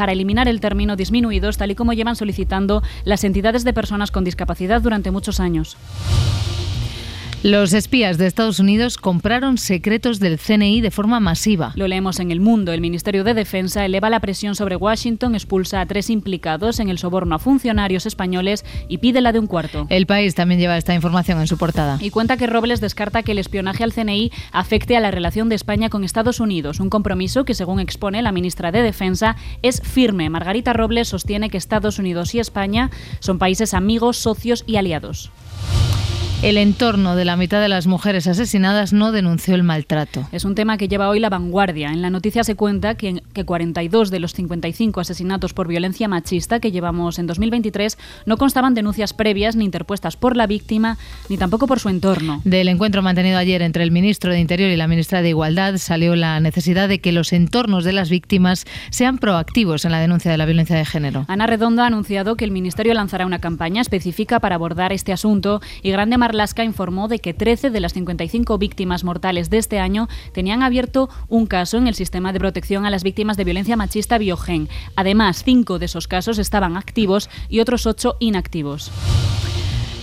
para eliminar el término disminuidos, tal y como llevan solicitando las entidades de personas con discapacidad durante muchos años. Los espías de Estados Unidos compraron secretos del CNI de forma masiva. Lo leemos en El Mundo. El Ministerio de Defensa eleva la presión sobre Washington, expulsa a tres implicados en el soborno a funcionarios españoles y pide la de un cuarto. El país también lleva esta información en su portada. Y cuenta que Robles descarta que el espionaje al CNI afecte a la relación de España con Estados Unidos, un compromiso que, según expone la ministra de Defensa, es firme. Margarita Robles sostiene que Estados Unidos y España son países amigos, socios y aliados. El entorno de la mitad de las mujeres asesinadas no denunció el maltrato. Es un tema que lleva hoy la vanguardia. En la noticia se cuenta que, que 42 de los 55 asesinatos por violencia machista que llevamos en 2023 no constaban denuncias previas ni interpuestas por la víctima ni tampoco por su entorno. Del encuentro mantenido ayer entre el ministro de Interior y la ministra de Igualdad salió la necesidad de que los entornos de las víctimas sean proactivos en la denuncia de la violencia de género. Ana Redondo ha anunciado que el ministerio lanzará una campaña específica para abordar este asunto y Grande Mar Marlaska informó de que 13 de las 55 víctimas mortales de este año tenían abierto un caso en el sistema de protección a las víctimas de violencia machista Biogen. Además, cinco de esos casos estaban activos y otros ocho inactivos.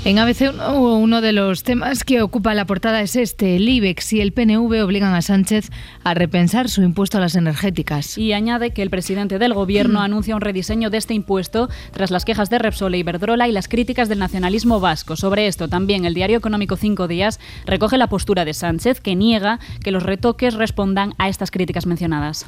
En ABC uno de los temas que ocupa la portada es este. El IBEX y el PNV obligan a Sánchez a repensar su impuesto a las energéticas. Y añade que el presidente del gobierno anuncia un rediseño de este impuesto tras las quejas de Repsol e Iberdrola y las críticas del nacionalismo vasco. Sobre esto también el diario económico Cinco Días recoge la postura de Sánchez que niega que los retoques respondan a estas críticas mencionadas.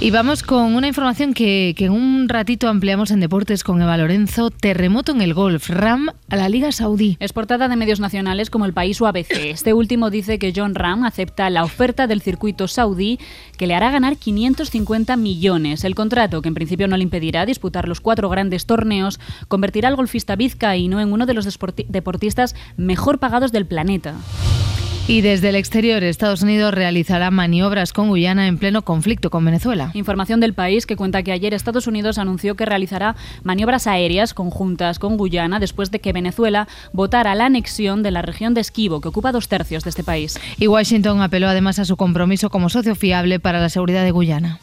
Y vamos con una información que, en un ratito ampliamos en deportes con Eva Lorenzo. Terremoto en el golf, Ram a la Liga Saudí. Es portada de medios nacionales como El País o ABC. Este último dice que John Ram acepta la oferta del circuito saudí que le hará ganar 550 millones. El contrato, que en principio no le impedirá disputar los cuatro grandes torneos, convertirá al golfista vizcaíno en uno de los deportistas mejor pagados del planeta. Y desde el exterior, Estados Unidos realizará maniobras con Guyana en pleno conflicto con Venezuela. Información del país que cuenta que ayer Estados Unidos anunció que realizará maniobras aéreas conjuntas con Guyana después de que Venezuela votara la anexión de la región de Esquivo, que ocupa dos tercios de este país. Y Washington apeló además a su compromiso como socio fiable para la seguridad de Guyana.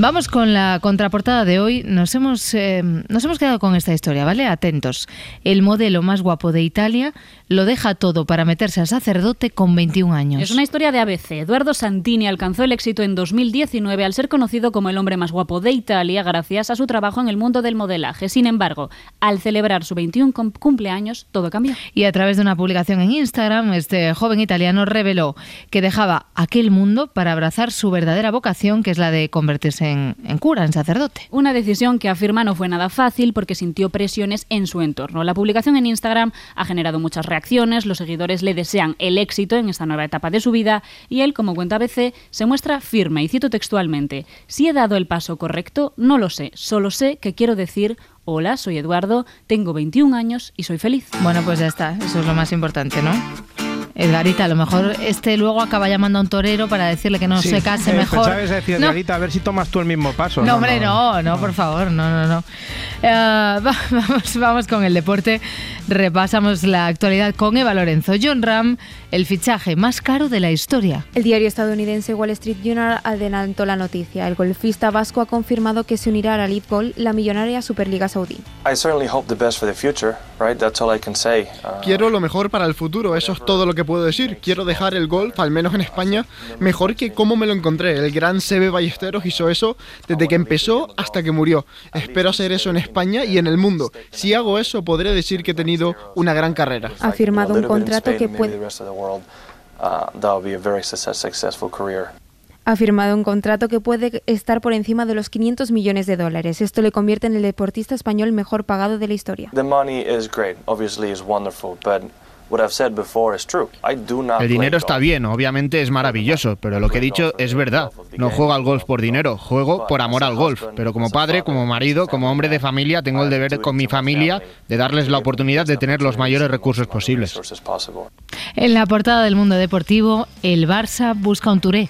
Vamos con la contraportada de hoy. Nos hemos, eh, nos hemos quedado con esta historia, ¿vale? Atentos. El modelo más guapo de Italia lo deja todo para meterse a sacerdote con 21 años. Es una historia de ABC. Eduardo Santini alcanzó el éxito en 2019 al ser conocido como el hombre más guapo de Italia gracias a su trabajo en el mundo del modelaje. Sin embargo, al celebrar su 21 cumpleaños, todo cambió. Y a través de una publicación en Instagram, este joven italiano reveló que dejaba aquel mundo para abrazar su verdadera vocación, que es la de convertirse en, cura, en sacerdote. Una decisión que afirma no fue nada fácil porque sintió presiones en su entorno. La publicación en Instagram ha generado muchas reacciones, los seguidores le desean el éxito en esta nueva etapa de su vida y él, como cuenta ABC, se muestra firme y cito textualmente, si he dado el paso correcto, no lo sé, solo sé que quiero decir Hola, soy Eduardo, tengo 21 años y soy feliz. Bueno, pues ya está, eso es lo más importante, ¿no? Edgarita, a lo mejor este luego acaba llamando a un torero para decirle que no se case [LAUGHS] mejor. ¿Sabes decir, Edgarita, a ver si tomas tú el mismo paso? No, hombre, no, no, por favor, no, no, no. Eh, [LAUGHS] vamos, vamos con el deporte. Repasamos la actualidad con Eva Lorenzo. John Ram, el fichaje más caro de la historia. El diario estadounidense Wall Street Journal adelantó la noticia. El golfista vasco ha confirmado que se unirá a la Lead Gold, la millonaria Superliga Saudí. Quiero lo mejor para el futuro, eso es todo lo que puedo decir. Quiero dejar el golf, al menos en España, mejor que como me lo encontré. El gran Sebe Ballesteros hizo eso desde que empezó hasta que murió. Espero hacer eso en España y en el mundo. Si hago eso, podré decir que he tenido una gran carrera. Ha firmado un contrato que puede ha firmado un contrato que puede estar por encima de los 500 millones de dólares. Esto le convierte en el deportista español mejor pagado de la historia. El dinero está bien, obviamente es maravilloso, pero lo que he dicho es verdad. No juego al golf por dinero, juego por amor al golf. Pero como padre, como marido, como hombre de familia, tengo el deber con mi familia de darles la oportunidad de tener los mayores recursos posibles. En la portada del mundo deportivo, el Barça busca un Touré.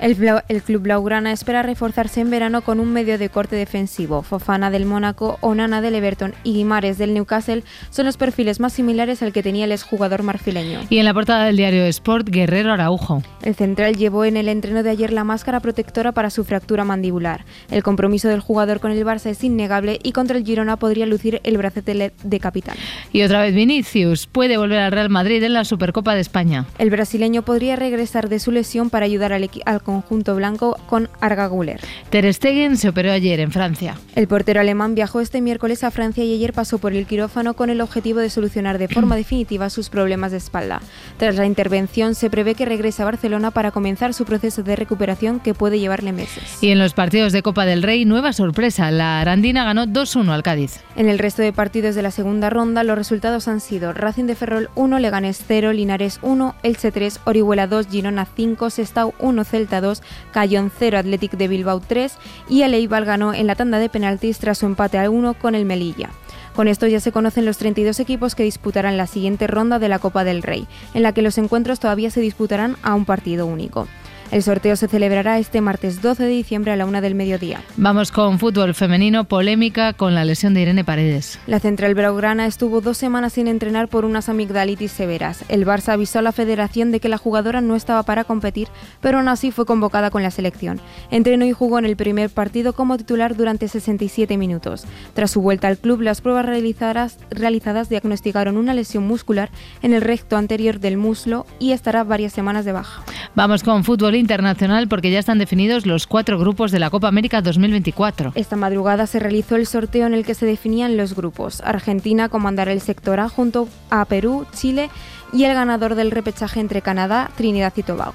El, club blaugrana espera reforzarse en verano con un medio de corte defensivo. Fofana del Mónaco, Onana del Everton y Guimares del Newcastle son los perfiles más similares al que tenía el exjugador marfileño. Y en la portada del diario Sport, Guerrero Araujo. El central llevó en el entreno de ayer la máscara protectora para su fractura mandibular. El compromiso del jugador con el Barça es innegable y contra el Girona podría lucir el bracete de capitán. Y otra vez Vinicius puede volver al Real Madrid en la Supercopa de España. El brasileño podría regresar de su lesión para ayudar al, al conjunto blanco con Arga Guller. Ter Stegen se operó ayer en Francia. El portero alemán viajó este miércoles a Francia y ayer pasó por el quirófano con el objetivo de solucionar de forma [CLEARS THROAT] definitiva sus problemas de espalda. Tras la intervención se prevé que regrese a Barcelona para comenzar su proceso de recuperación que puede llevarle meses. Y en los partidos de Copa del Rey, nueva sorpresa, la Arandina ganó 2-1 al Cádiz. En el resto de partidos de la segunda ronda los resultados han sido Racing de Ferrol 1, Leganés 0, Linares 1, Elche 3, Orihuela 2, Girona 5, Sestao 1, Celta 2, Cayón 0, Athletic de Bilbao 3 y el Eibar ganó en la tanda de penaltis tras su empate a 1 con el Melilla. Con esto ya se conocen los 32 equipos que disputarán la siguiente ronda de la Copa del Rey, en la que los encuentros todavía se disputarán a un partido único. El sorteo se celebrará este martes 12 de diciembre a la una del mediodía. Vamos con fútbol femenino, polémica con la lesión de Irene Paredes. La central blaugrana estuvo dos semanas sin entrenar por unas amigdalitis severas. El Barça avisó a la federación de que la jugadora no estaba para competir, pero aún así fue convocada con la selección. Entrenó y jugó en el primer partido como titular durante 67 minutos. Tras su vuelta al club, las pruebas realizadas, realizadas diagnosticaron una lesión muscular en el recto anterior del muslo y estará varias semanas de baja. Vamos con fútbol internacional porque ya están definidos los cuatro grupos de la Copa América 2024. Esta madrugada se realizó el sorteo en el que se definían los grupos. Argentina comandará el sector A junto a Perú, Chile y el ganador del repechaje entre Canadá, Trinidad y Tobago.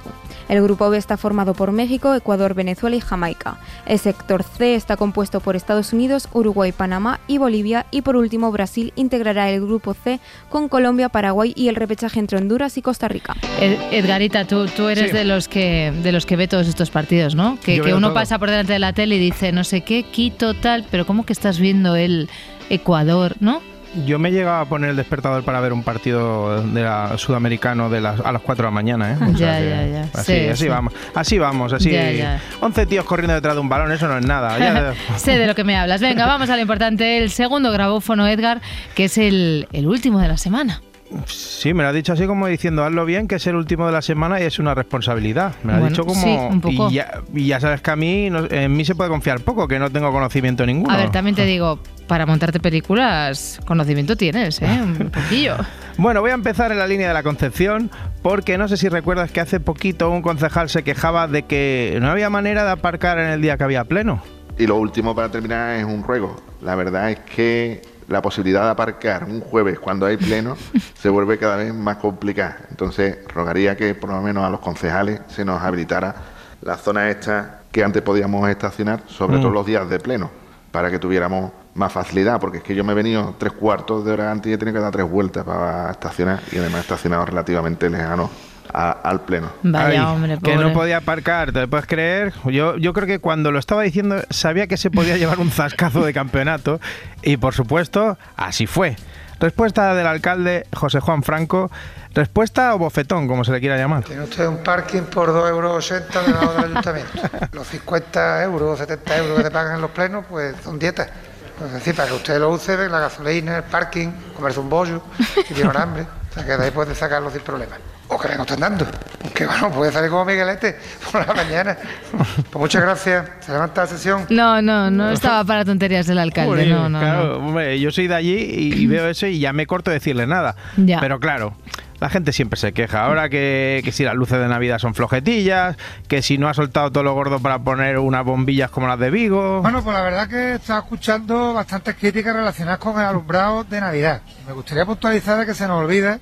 El grupo B está formado por México, Ecuador, Venezuela y Jamaica. El sector C está compuesto por Estados Unidos, Uruguay, Panamá y Bolivia y por último Brasil integrará el grupo C con Colombia, Paraguay y el repechaje entre Honduras y Costa Rica. Edgarita, tú, tú eres de los que de los que ve todos estos partidos, ¿no? Que, que uno pasa por delante de la tele y dice no sé qué, Quito tal, pero ¿cómo que estás viendo el Ecuador, ¿no? Yo me he llegado a poner el despertador para ver un partido de la, sudamericano de las, a las 4 de la mañana. ¿eh? [LAUGHS] ya, ya, ya. Así, así vamos. Así vamos, así. 11 tíos corriendo detrás de un balón, eso no es nada. [LAUGHS] sé de lo que me hablas. Venga, vamos a lo importante. El segundo grabófono, Edgar, que es el, el último de la semana. Sí, me lo ha dicho así como diciendo, hazlo bien, que es el último de la semana y es una responsabilidad. Me lo ha dicho como... Y, ya, sabes que a mí, en mí se puede confiar poco, que no tengo conocimiento ninguno. A ver, también te [LAUGHS] digo, para montarte películas, conocimiento tienes, ¿eh? Un [LAUGHS] poquillo. bueno, voy a empezar en la línea de la Concepción, porque no sé si recuerdas que hace poquito un concejal se quejaba de que no había manera de aparcar en el día que había pleno. Y lo último para terminar es un ruego. La verdad es que la posibilidad de aparcar un jueves cuando hay pleno [LAUGHS] se vuelve cada vez más complicada. Entonces, rogaría que por lo menos a los concejales se nos habilitara la zona esta que antes podíamos estacionar, sobre todo mm. los días de pleno, para que tuviéramos más facilidad, porque es que yo me he venido tres cuartos de hora antes y he tenido que dar tres vueltas para estacionar y además he estacionado relativamente lejano al pleno. Vaya hombre, Que no podía aparcar, ¿te puedes creer? Yo, yo creo que cuando lo estaba diciendo sabía que se podía llevar un zascazo de campeonato y por supuesto así fue. Respuesta del alcalde José Juan Franco. ¿Respuesta o bofetón, como se le quiera llamar? Tiene usted un parking por 2,80 euros del lado del ayuntamiento. Los 50 euros, 70 euros que te pagan en los plenos, pues son dietas. Es decir, para que usted lo use, la gasolina, el parking, comerse un bollo, si tiene [LAUGHS] hambre. O sea, que de ahí puede sacarlo sin problemas o que venga usted andando. Que bueno, puede salir como Miguelete por la mañana. Pues muchas gracias. Se levanta la sesión. No, no, no estaba para tonterías del alcalde. no, no, claro, Hombre, yo soy de allí y, veo eso y ya me corto decirle nada. Pero claro. La gente siempre se queja. Ahora que, que, si las luces de Navidad son flojetillas, que si no ha soltado todo lo gordo para poner unas bombillas como las de Vigo. Bueno, pues la verdad que estaba escuchando bastantes críticas relacionadas con el alumbrado de Navidad. Me gustaría puntualizar que se nos olvida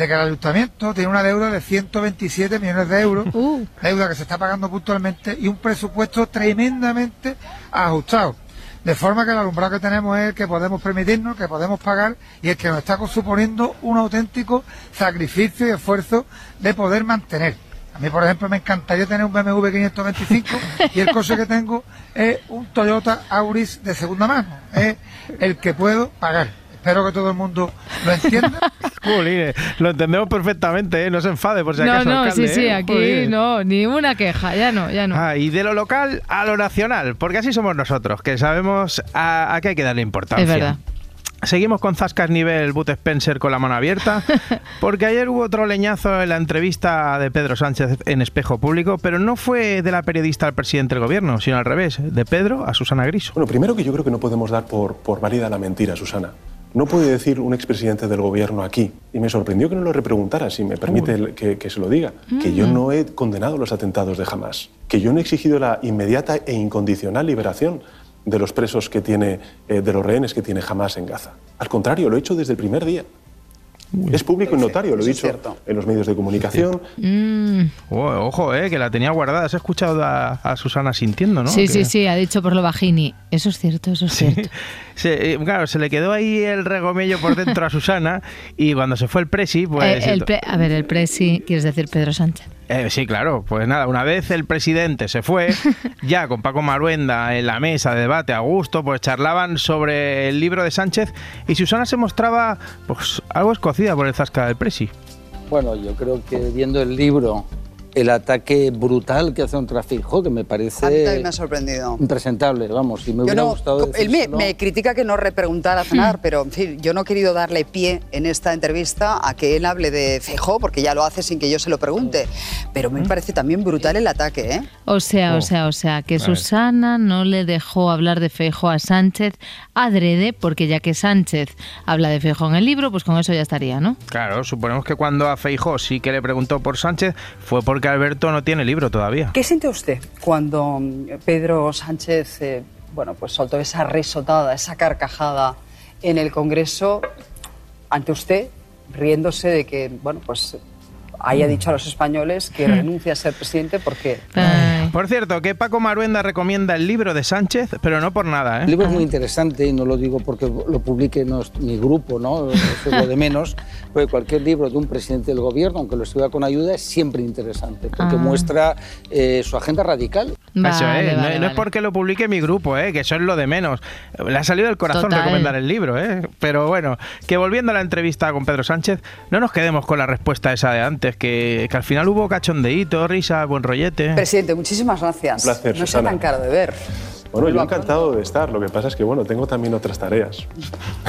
de que el ayuntamiento tiene una deuda de 127 millones de euros, uh. deuda que se está pagando puntualmente y un presupuesto tremendamente ajustado. De forma que el alumbrado que tenemos es el que podemos permitirnos, que podemos pagar y el que nos está suponiendo un auténtico sacrificio y esfuerzo de poder mantener. A mí, por ejemplo, me encantaría tener un BMW 525 y el coche que tengo es un Toyota Auris de segunda mano. Es el que puedo pagar. Espero que todo el mundo lo entienda. [LAUGHS] Jolines, lo entendemos perfectamente, ¿eh? no se enfade por si No, acaso. no, alcalde, sí, sí, ¿eh? aquí Jolines. no, ni una queja, ya no, ya no. Ah, y de lo local a lo nacional, porque así somos nosotros, que sabemos a, a qué hay que darle importancia. Es verdad. Seguimos con Zascas nivel Boot Spencer con la mano abierta, [LAUGHS] porque ayer hubo otro leñazo en la entrevista de Pedro Sánchez en Espejo Público, pero no fue de la periodista al presidente del gobierno, sino al revés, de Pedro a Susana Griso. Bueno, primero que yo creo que no podemos dar por, por válida la mentira, Susana. No puede decir un expresidente del gobierno aquí, y me sorprendió que no lo repreguntara, si me permite que se lo diga, que yo Mm. no he condenado los atentados de Hamas, que yo no he exigido la inmediata e incondicional liberación de los presos que tiene, eh, de los rehenes que tiene Hamas en Gaza. Al contrario, lo he hecho desde el primer día. Es público y notario, lo he dicho en los medios de comunicación. Mm, Oh, ojo, eh, que la tenía guardada. ¿Has escuchado a, a Susana sintiendo, no? sí, Que- sí, sí, ha dicho por lo bajini. Eso es cierto, eso es cierto. [LAUGHS] Se- eh, claro, se le quedó ahí el regomello por dentro a Susana y cuando se fue el presi, pues... Eh, el pre- a ver, el presi, quieres decir Pedro Sánchez. Eh, sí, claro. Pues nada, una vez el presidente se fue, [LAUGHS] ya con Paco Maruenda en la mesa de debate a gusto, pues charlaban sobre el libro de Sánchez y Susana se mostraba pues algo escocida por el zasca del presi. Bueno, yo creo que viendo el libro, el ataque brutal que hace un Trafijo, que me A mí también parece me ha sorprendido. impresentable, vamos, y me Yo hubiera no, gustado él me, me critica que no repreguntara a cenar, pero en fin, yo no he querido darle pie en esta entrevista a que él hable de Feijó, porque ya lo hace sin que yo se lo pregunte. Pero me parece también brutal el ataque, ¿eh? O sea, o sea, o sea, que Susana no le dejó hablar de Feijo a Sánchez adrede, porque ya que Sánchez habla de Feijo en el libro, pues con eso ya estaría, ¿no? Claro, suponemos que cuando a Feijó sí que le preguntó por Sánchez fue porque Alberto no tiene libro todavía. ¿Qué siente usted cuando Pedro Sánchez, eh, bueno, pues soltó esa risotada, esa carcajada en el Congreso ante usted, riéndose de que, bueno, pues haya dicho a los españoles que Hmm. renuncia a ser presidente porque... Por cierto, que Paco Maruenda recomienda el libro de Sánchez, pero no por nada, ¿eh? El libro es muy interesante y no lo digo porque lo publique mi grupo, ¿no? [LAUGHS] Eso es lo de menos, porque cualquier libro de un presidente del gobierno, aunque lo escriba con ayuda, es siempre interesante, porque Ah. muestra eh, su agenda radical. Eso Vale, es, no, vale, no es porque lo publique mi grupo, ¿eh? que eso es lo de menos. Le ha salido del corazón Total. recomendar el libro, ¿eh? pero bueno, que volviendo a la entrevista con Pedro Sánchez, no nos quedemos con la respuesta esa de antes, que, que al final hubo cachondeíto, risa, buen rollete. Presidente, muchísimas gracias. Un placer, no sea tan caro de ver. Bueno, yo encantado de estar. Lo que pasa es que, bueno, tengo también otras tareas.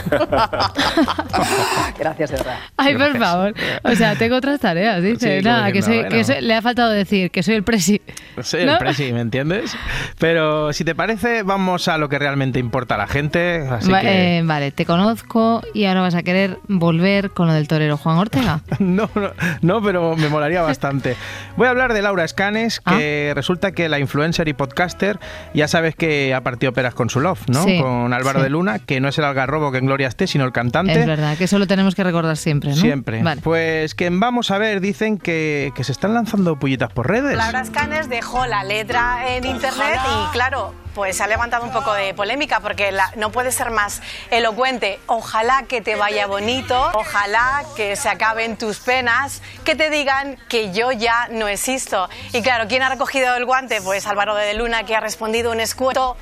[LAUGHS] Gracias, de verdad. Ay, por favor. O sea, tengo otras tareas, dice. Sí, Nada, que, soy, diciendo, que bueno. soy- le ha faltado decir que soy el presi. Soy ¿No? el presi, ¿me entiendes? Pero si te parece, vamos a lo que realmente importa a la gente. Así Va- que... eh, vale, te conozco y ahora vas a querer volver con lo del torero Juan Ortega. [LAUGHS] No, no, no, pero me molaría [LAUGHS] bastante. Voy a hablar de Laura Escanes, Ah. que resulta que la influencer y podcaster, ya sabes que ha partido peras con su love, ¿no? Sí, con Álvaro sí. de Luna, que no es el algarrobo que en Gloria esté, sino el cantante. Es verdad, que eso lo tenemos que recordar siempre, ¿no? Siempre. Vale. Pues que Vamos a ver dicen que, que se están lanzando pullitas por redes. Laura Escanes dejó la letra en internet y claro, pues ha levantado un poco de polémica porque no puede ser más elocuente. Ojalá que te vaya bonito, ojalá que se acaben tus penas, que te digan que yo ya no existo. Y claro, ¿quién ha recogido el guante? Pues Álvaro de Luna que ha respondido un escueto.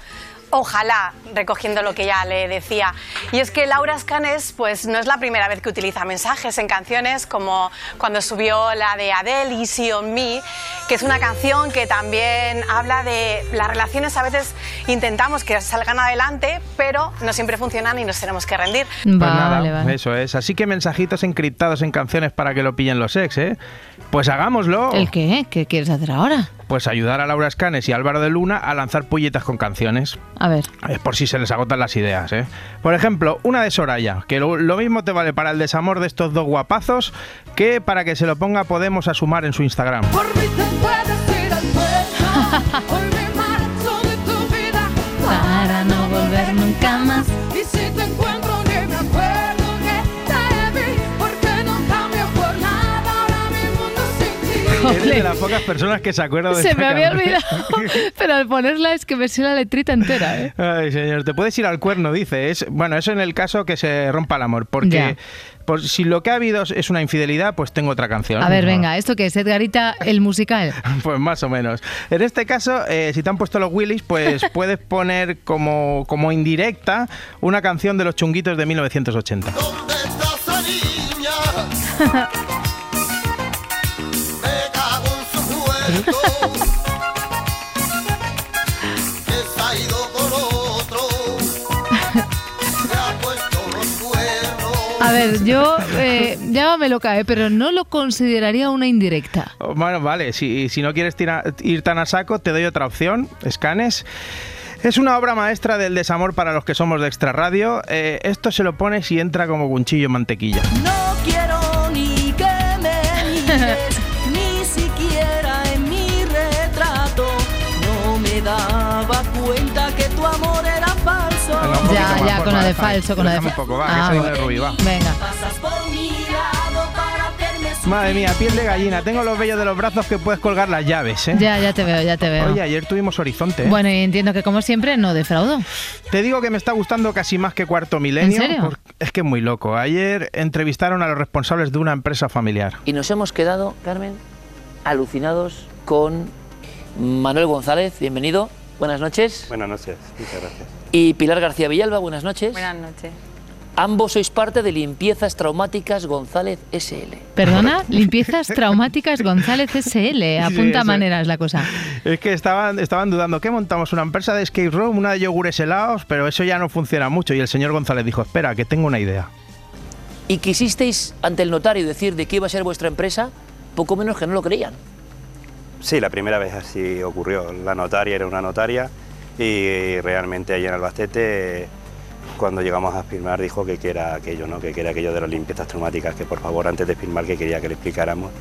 Ojalá, recogiendo lo que ya le decía. Y es que Laura Escanes, pues no es la primera vez que utiliza mensajes en canciones, como cuando subió la de Adele, Easy on Me, que es una canción que también habla de las relaciones a veces intentamos que salgan adelante, pero no siempre funcionan y nos tenemos que rendir. Pues nada, Vale, vale. eso es. Así que mensajitos encriptados en canciones para que lo pillen los ex, ¿eh? Pues hagámoslo. ¿El qué? ¿Qué quieres hacer ahora? Pues ayudar a Laura Escanes y Álvaro de Luna a lanzar pulletas con canciones. A ver. Es por si se les agotan las ideas, ¿eh? Por ejemplo, una de Soraya, que lo, lo mismo te vale para el desamor de estos dos guapazos que para que se lo ponga Podemos a sumar en su Instagram. Para [LAUGHS] [LAUGHS] Eres de las pocas personas que se acuerdan de Se esta me había canción. olvidado, [LAUGHS] pero al ponerla es que me sé la letrita entera, ¿eh? Ay, señor, te puedes ir al cuerno, dice. Es, bueno, eso en el caso que se rompa el amor. Porque Ya. pues, si lo que ha habido es una infidelidad, pues tengo otra canción. A ver, venga, ¿esto qué es? Edgarita, el musical. [LAUGHS] Pues más o menos. En este caso, eh, si te han puesto los Willys, pues puedes poner como, como indirecta una canción de los chunguitos de 1980. esa niña? [LAUGHS] A ver, yo, eh, llámame loca, ¿eh? pero no lo consideraría una indirecta. Bueno, vale, si, si no quieres tira- ir tan a saco, te doy otra opción, Escanes. Es una obra maestra del desamor para los que somos de Extra Radio. Eh, esto se lo pones y entra como cuchillo en mantequilla. No quiero ni que me [LAUGHS] poquito Ya, más, ya, con lo de falso, con lo de déjame un falso. poco, va, que soy de Rubí, va. Venga. Madre mía, piel de gallina. Tengo los vellos de los brazos que puedes colgar las llaves, ¿eh? Ya, ya te veo, ya te veo. Oye, ayer tuvimos Horizonte. ¿eh? Bueno, y entiendo que como siempre no defraudo. Te digo que me está gustando casi más que Cuarto Milenio. ¿En serio? Es que es muy loco. Ayer entrevistaron a los responsables de una empresa familiar. Y nos hemos quedado, Carmen, alucinados con Manuel González, bienvenido, buenas noches. Buenas noches, muchas gracias. Y Pilar García Villalba, buenas noches. Buenas noches. Ambos sois parte de Limpiezas Traumáticas González SL. Perdona, limpiezas traumáticas González SL. Apunta eso. maneras la cosa. Es que estaban, estaban dudando, ¿qué montamos? ¿Una empresa de escape room, una de yogures helados? Pero eso ya no funciona mucho. Y el señor González dijo, espera, que tengo una idea. Y quisisteis ante el notario decir de qué iba a ser vuestra empresa, poco menos que no lo creían. Sí, la primera vez así ocurrió. La notaria era una notaria y realmente allí en Albacete, cuando llegamos a firmar, dijo que, que era aquello, ¿no? que, que era aquello de las limpiezas traumáticas, que por favor antes de firmar que quería que le explicáramos.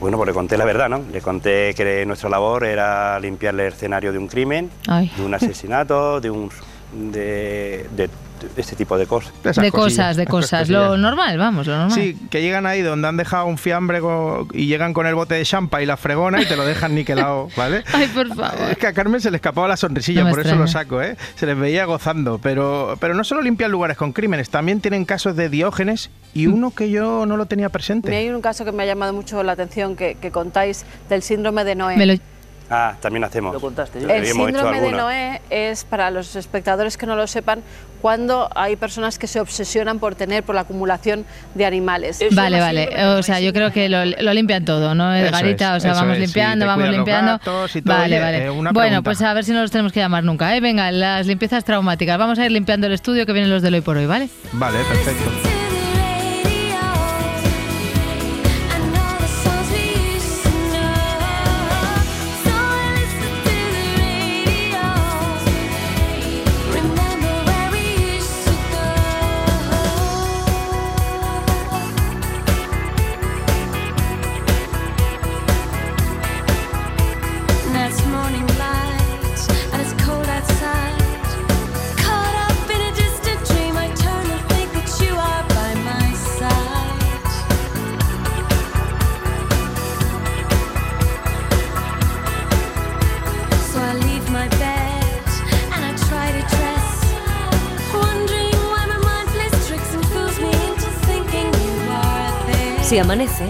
Bueno, pues le conté la verdad, ¿no? Le conté que nuestra labor era limpiarle el escenario de un crimen, Ay. de un asesinato, de un de, de este tipo de cosas. De cosas, de cosas. Lo normal, vamos, lo normal. Sí, que llegan ahí donde han dejado un fiambre y llegan con el bote de champa y la fregona y te lo dejan niquelado, [LAUGHS] ¿vale? Ay, por favor. Es que a Carmen se le escapaba la sonrisilla, No por eso lo saco, ¿eh? Se les veía gozando. Pero, pero no solo limpian lugares con crímenes, también tienen casos de diógenes y Mm. uno que yo no lo tenía presente. hay un caso que me ha llamado mucho la atención que, que contáis del síndrome de Noé. Me lo- Ah, también hacemos. Lo contaste. Lo El síndrome de. Noé es, para los espectadores que no lo sepan, cuando hay personas que se obsesionan por tener, por la acumulación de animales. Vale, vale. O sea, yo creo que lo, lo limpian todo, ¿no, Edgarita? es, o sea, vamos es, limpiando, vamos limpiando. gatos y todo. Vale, Oye, vale. eh, bueno, pregunta. pues a ver si no los tenemos que llamar nunca, ¿eh? Venga, las limpiezas traumáticas. Vamos a ir limpiando el estudio que vienen los del hoy por hoy, ¿vale? Vale, perfecto. Si amanece,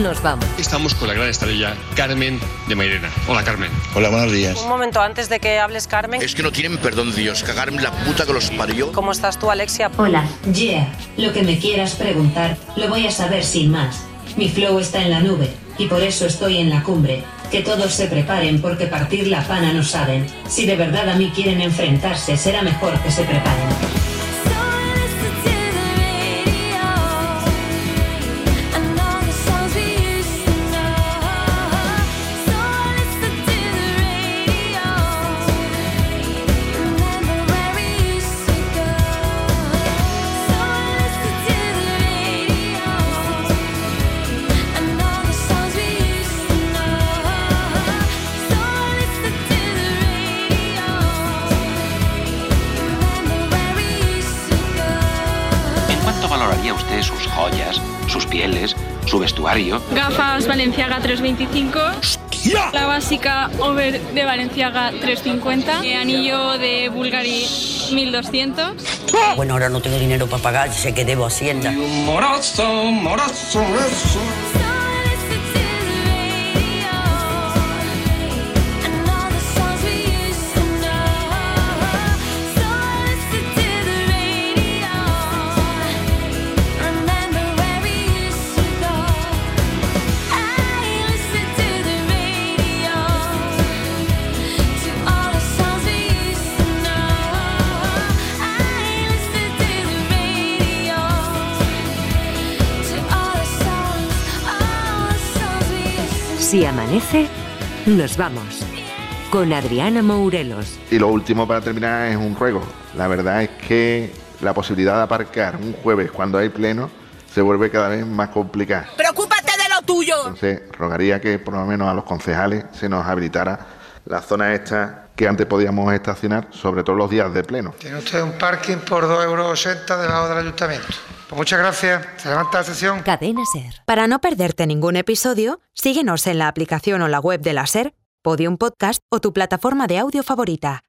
nos vamos. Estamos con la gran estrella Carmen de Mairena. Hola Carmen. Hola, buenos días. Un momento antes de que hables, Carmen. Es que no tienen perdón Dios, cagarme la puta que los parió. ¿Cómo estás tú, Alexia? Hola, yeah. Lo que me quieras preguntar, lo voy a saber sin más. Mi flow está en la nube, y por eso estoy en la cumbre. Que todos se preparen porque partir la pana no saben. Si de verdad a mí quieren enfrentarse, será mejor que se preparen. Su vestuario. Gafas Valenciaga 325. La básica over de Valenciaga 350. Eh, anillo de Bulgari 1200. Bueno, ahora no tengo dinero para pagar, sé que debo Hacienda. Morazo, morazo, Si amanece, nos vamos. Con Adriana Mourelos. Y lo último para terminar es un ruego. La verdad es que la posibilidad de aparcar un jueves cuando hay pleno se vuelve cada vez más complicada. ¡Preocúpate de lo tuyo! Entonces, rogaría que por lo menos a los concejales se nos habilitara la zona esta que antes podíamos estacionar, sobre todo los días de pleno. Tiene usted un parking por 2,80 euros debajo del ayuntamiento. Pues muchas gracias. Se levanta la sesión. Cadena Ser. Para no perderte ningún episodio, síguenos en la aplicación o la web de la SER, Podium Podcast o tu plataforma de audio favorita.